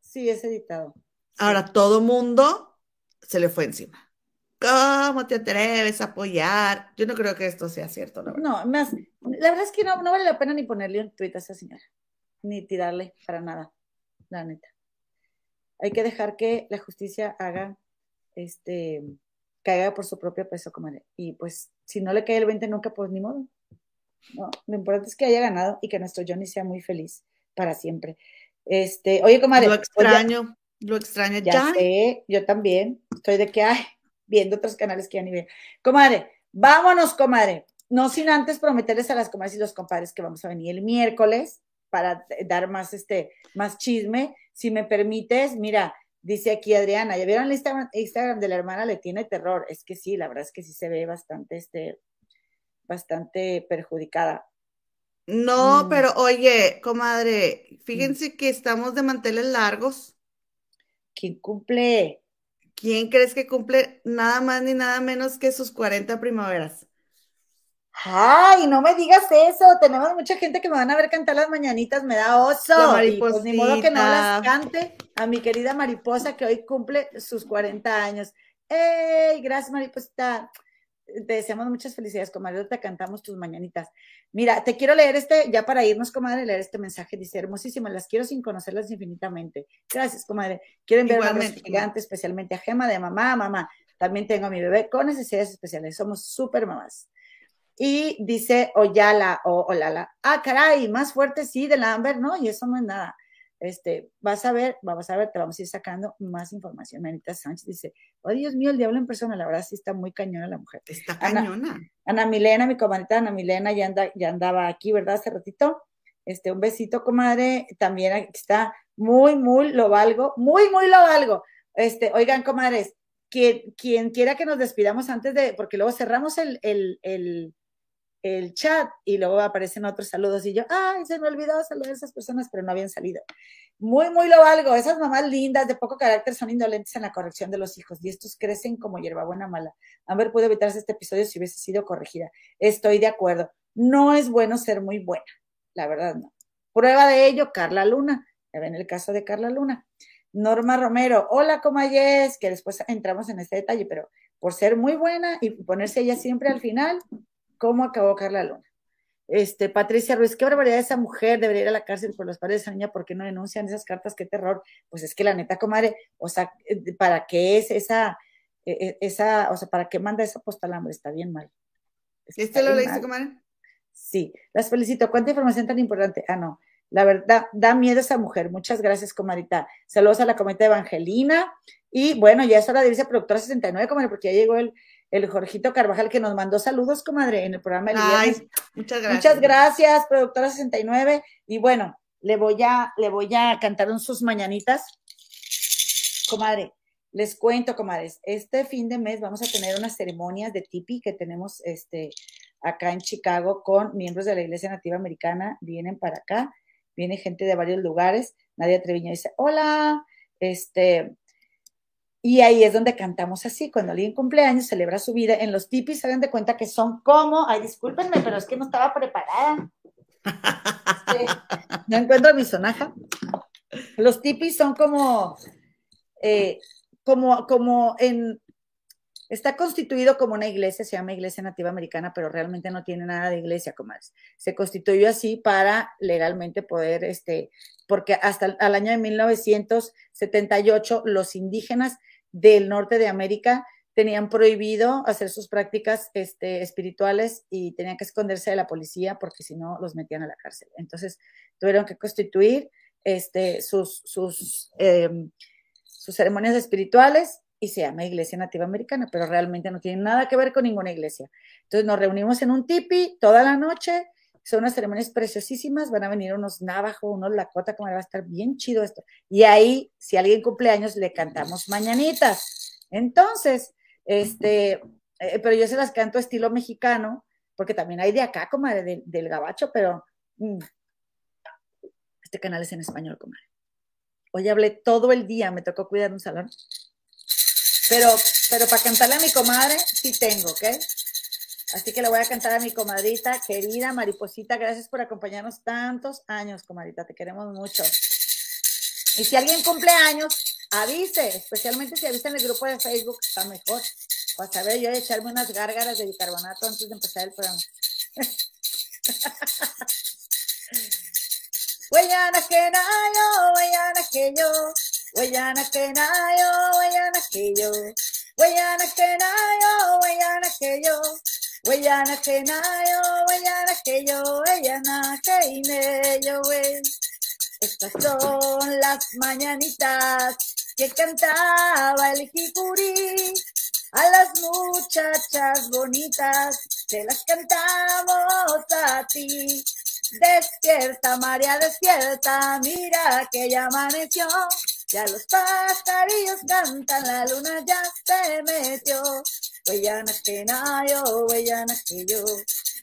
[SPEAKER 1] sí, es editado.
[SPEAKER 2] Ahora todo mundo se le fue encima. ¿Cómo te atreves a apoyar? Yo no creo que esto sea cierto, la verdad.
[SPEAKER 1] No, más, la verdad es que no, no vale la pena ni ponerle un tweet a esa señora, ni tirarle para nada, la neta. Hay que dejar que la justicia haga, este, caiga por su propio peso, comadre. Y pues, si no le cae el 20 nunca, pues ni modo. No, lo importante es que haya ganado y que nuestro Johnny sea muy feliz para siempre. Este, oye, comadre,
[SPEAKER 2] Lo
[SPEAKER 1] pues
[SPEAKER 2] extraño, lo extraño.
[SPEAKER 1] ya
[SPEAKER 2] Ya,
[SPEAKER 1] sé, yo también. Estoy de que, ay, viendo otros canales que ya ni veo. Comadre, vámonos, comadre. no sin antes prometerles a las comadres y los compadres que vamos a venir el miércoles para dar más, este, más chisme. Si me permites, mira, dice aquí Adriana, ¿ya vieron el Instagram, Instagram de la hermana? Le tiene terror. Es que sí, la verdad es que sí se ve bastante, este, bastante perjudicada.
[SPEAKER 2] No,
[SPEAKER 1] Mm.
[SPEAKER 2] pero oye, comadre, fíjense que estamos de manteles largos.
[SPEAKER 1] ¿Quién cumple?
[SPEAKER 2] ¿Quién crees que cumple nada más ni nada menos que sus 40 primaveras?
[SPEAKER 1] Ay, no me digas eso. Tenemos mucha gente que me van a ver cantar las mañanitas, me da oso. Y pues ni modo que no las cante a mi querida mariposa que hoy cumple sus 40 años. ¡Ey! Gracias, mariposita. Te deseamos muchas felicidades, comadre. Te cantamos tus mañanitas. Mira, te quiero leer este, ya para irnos, comadre, leer este mensaje. Dice, hermosísimas, las quiero sin conocerlas infinitamente. Gracias, comadre. Quiero enviar un gigante, especialmente a Gema de mamá, mamá. También tengo a mi bebé con necesidades especiales. Somos súper mamás. Y dice Oyala o Olala, ah, caray, más fuerte sí del Amber, ¿no? Y eso no es nada. Este, vas a ver, vamos a ver, te vamos a ir sacando más información. Manita Sánchez dice, oh Dios mío, el diablo en persona, la verdad sí está muy cañona la mujer.
[SPEAKER 2] Está
[SPEAKER 1] Ana-
[SPEAKER 2] cañona.
[SPEAKER 1] Ana Milena, mi comadrita Ana Milena, ya, anda, ya andaba aquí, ¿verdad? Hace ratito. Este, un besito, comadre. También aquí está muy, muy lo valgo, muy, muy lo valgo. Este, oigan, comadres, quien, quien quiera que nos despidamos antes de, porque luego cerramos el, el, el, el chat y luego aparecen otros saludos y yo, ay, se me olvidó saludar a esas personas, pero no habían salido. Muy, muy lo valgo. Esas mamás lindas de poco carácter son indolentes en la corrección de los hijos y estos crecen como hierbabuena mala. Amber pudo evitarse este episodio si hubiese sido corregida. Estoy de acuerdo. No es bueno ser muy buena, la verdad no. Prueba de ello, Carla Luna. Ya ven el caso de Carla Luna. Norma Romero, hola Comayes, que después entramos en este detalle, pero por ser muy buena y ponerse ella siempre al final, ¿cómo acabó Carla Luna? Este, Patricia Ruiz, qué barbaridad esa mujer, debería ir a la cárcel por los padres de esa niña, ¿por qué no denuncian esas cartas? Qué terror. Pues es que la neta, comadre, o sea, eh, ¿para qué es esa, eh, eh, esa, o sea, para qué manda esa postal hambre? Está bien mal.
[SPEAKER 2] ¿Este
[SPEAKER 1] está
[SPEAKER 2] lo
[SPEAKER 1] bien
[SPEAKER 2] leíste, comadre?
[SPEAKER 1] Sí, las felicito. ¿Cuánta información tan importante? Ah, no. La verdad, da miedo esa mujer. Muchas gracias, comadita. Saludos a la cometa Evangelina. Y bueno, ya es hora de irse a Productora 69, comadre, porque ya llegó el, el Jorgito Carvajal que nos mandó saludos, comadre, en el programa del viernes.
[SPEAKER 2] Muchas gracias.
[SPEAKER 1] Muchas gracias, Productora 69. Y bueno, le voy a, le voy a cantar un sus mañanitas. Comadre, les cuento, comadres, este fin de mes vamos a tener unas ceremonias de tipi que tenemos este, acá en Chicago con miembros de la Iglesia Nativa Americana. Vienen para acá, viene gente de varios lugares. Nadia Treviño dice, hola, este, y ahí es donde cantamos así, cuando alguien cumpleaños, celebra su vida. En los tipis se dan de cuenta que son como, ay, discúlpenme, pero es que no estaba preparada. No encuentro mi sonaja. Los tipis son como, eh, como, como en, está constituido como una iglesia, se llama Iglesia Nativa Americana, pero realmente no tiene nada de iglesia, comadres. Se constituyó así para legalmente poder, este, porque hasta el al año de 1978 los indígenas del norte de América tenían prohibido hacer sus prácticas este, espirituales y tenían que esconderse de la policía porque si no los metían a la cárcel. Entonces tuvieron que constituir este, sus, sus, eh, sus ceremonias espirituales y se llama Iglesia Nativa Americana, pero realmente no tiene nada que ver con ninguna iglesia. Entonces nos reunimos en un tipi toda la noche, son unas ceremonias preciosísimas, van a venir unos navajo, unos lakota, como va a estar bien chido esto. Y ahí, si alguien cumple años, le cantamos mañanitas. Entonces, este, eh, pero yo se las canto estilo mexicano, porque también hay de acá, comadre, de, del gabacho, pero mm, este canal es en español, comadre. Hoy hablé todo el día, me tocó cuidar un salón. Pero, pero para cantarle a mi comadre, sí tengo, ¿ok? Así que le voy a cantar a mi comadrita, querida Mariposita, gracias por acompañarnos tantos años, comadrita, te queremos mucho. Y si alguien cumple años, avise, especialmente si avisa en el grupo de Facebook, está mejor. Para saber yo echarme unas gárgaras de bicarbonato antes de empezar el programa. Huellana que nayo, huellana que yo, huellana que nayo, huellana que yo, huellana que nayo, huellana que yo, huellana que nayo, huellana que yo, huellana que ine yo, wey. Estas son las mañanitas que cantaba el jicuri a las muchachas bonitas se las cantamos a ti. Despierta, María, despierta, mira que ya amaneció. Ya los pajarillos cantan, la luna ya se metió. Huellana que nayo, huellana que yo.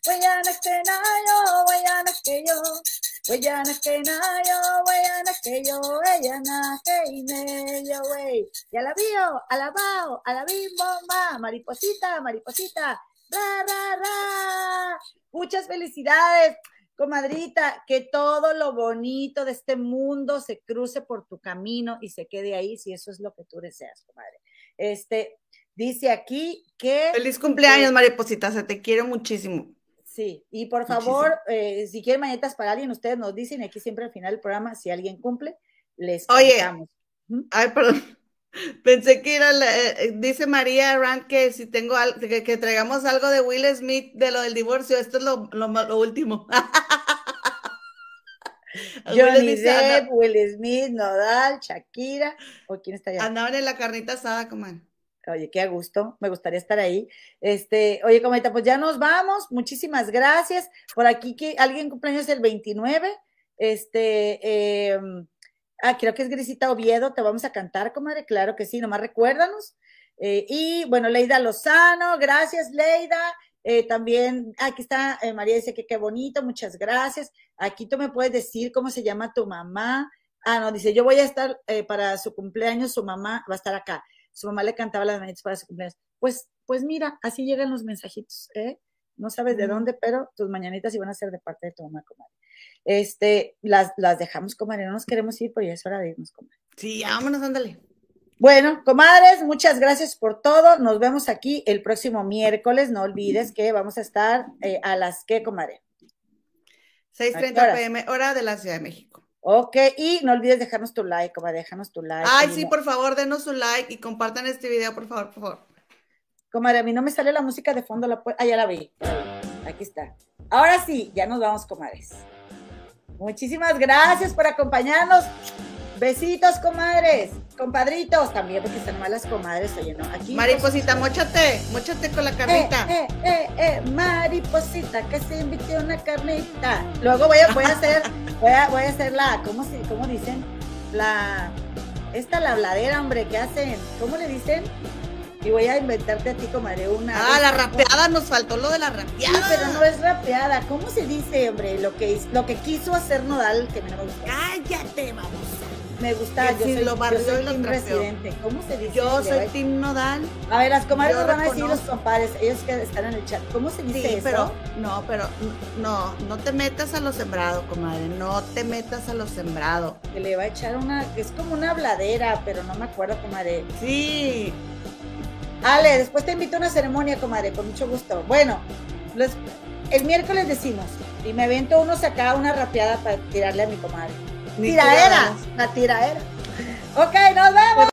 [SPEAKER 1] Huellana que nayo, huellana que yo. Huellana que nayo, huellana que yo. Huellana que medio, wey. Y a la bio, a la bao, a la bimbo, ma. Mariposita, mariposita. Ra, ra, ra. Muchas felicidades comadrita, que todo lo bonito de este mundo se cruce por tu camino y se quede ahí, si eso es lo que tú deseas, comadre. Este, dice aquí que...
[SPEAKER 2] Feliz cumpleaños, mariposita, se te quiere muchísimo.
[SPEAKER 1] Sí, y por favor, eh, si quieren mañetas para alguien, ustedes nos dicen aquí siempre al final del programa, si alguien cumple, les
[SPEAKER 2] Oye, ay, perdón. Pensé que era, eh, dice María Rand que si tengo algo, que, traigamos algo de Will Smith de lo del divorcio. Esto es lo, lo, último.
[SPEAKER 1] Johnny Depp, Will Smith, Nodal, Shakira. ¿O quién está allá?
[SPEAKER 2] Andaban en la carnita asada, comadre.
[SPEAKER 1] Oye, qué gusto, me gustaría estar ahí. Este, oye, comadita, pues ya nos vamos. Muchísimas gracias. Por aquí que alguien cumpleaños el 29. Este, eh, Ah, creo que es Grisita Oviedo, te vamos a cantar, comadre, claro que sí, nomás recuérdanos. Eh, y bueno, Leida Lozano, gracias Leida. Eh, también, aquí está, eh, María dice que qué bonito, muchas gracias. Aquí tú me puedes decir cómo se llama tu mamá. Ah, no, dice, yo voy a estar para su cumpleaños, su mamá va a estar acá. Su mamá le cantaba las mañanitas para su cumpleaños. Pues, pues mira, así llegan los mensajitos, ¿eh? No sabes de dónde, pero tus mañanitas iban a ser de parte de tu mamá, comadre. Este, las, las dejamos, comadre, no nos queremos ir, pero ya es hora de irnos, comadre.
[SPEAKER 2] Sí, vámonos, ándale.
[SPEAKER 1] Bueno, comadres, muchas gracias por todo. Nos vemos aquí el próximo miércoles. No olvides que vamos a estar eh, a las que, comadre.
[SPEAKER 2] 6:30 pm, hora de la Ciudad de México.
[SPEAKER 1] Ok, y no olvides dejarnos tu like, comadre, déjanos tu like.
[SPEAKER 2] Ay, sí, por favor, denos su like y compartan este video, por favor, por favor.
[SPEAKER 1] Comadre, a mí no me sale la música de fondo, la ah, ya la vi. Aquí está. Ahora sí, ya nos vamos, comadres. Muchísimas gracias por acompañarnos. Besitos, comadres. Compadritos, también porque están malas comadres, oye, ¿no?
[SPEAKER 2] Aquí. Mariposita, mochate, mochate con la carnita.
[SPEAKER 1] Eh, eh, eh, eh, mariposita, que se invite una carnita. Luego voy a, voy a hacer, voy a, voy a hacer la, ¿cómo, se, ¿cómo dicen? La, esta la habladera, hombre, ¿qué hacen? ¿Cómo le dicen? y voy a inventarte a ti, comadre, una.
[SPEAKER 2] Ah, la rapeada, nos faltó lo de la rapeada.
[SPEAKER 1] pero no es rapeada. ¿Cómo se dice, hombre? Lo que, lo que quiso hacer Nodal, que me no me
[SPEAKER 2] gustó. Cállate, vamos.
[SPEAKER 1] Me gusta, yo soy,
[SPEAKER 2] lo
[SPEAKER 1] yo soy team residente. ¿Cómo se dice?
[SPEAKER 2] Yo soy team Nodal.
[SPEAKER 1] A ver, las comadres nos van a decir los compadres, ellos que están en el chat. ¿Cómo se dice sí,
[SPEAKER 2] pero, no, pero, no, no te metas a lo sembrado, comadre, no te metas a lo sembrado.
[SPEAKER 1] Que le va a echar una, es como una habladera, pero no me acuerdo, comadre.
[SPEAKER 2] Sí,
[SPEAKER 1] Ale, después te invito a una ceremonia, comadre, con mucho gusto. Bueno, el miércoles decimos, y me avento uno acá una rapeada para tirarle a mi comadre. Tiraera, la tiraera. Ok, nos vemos.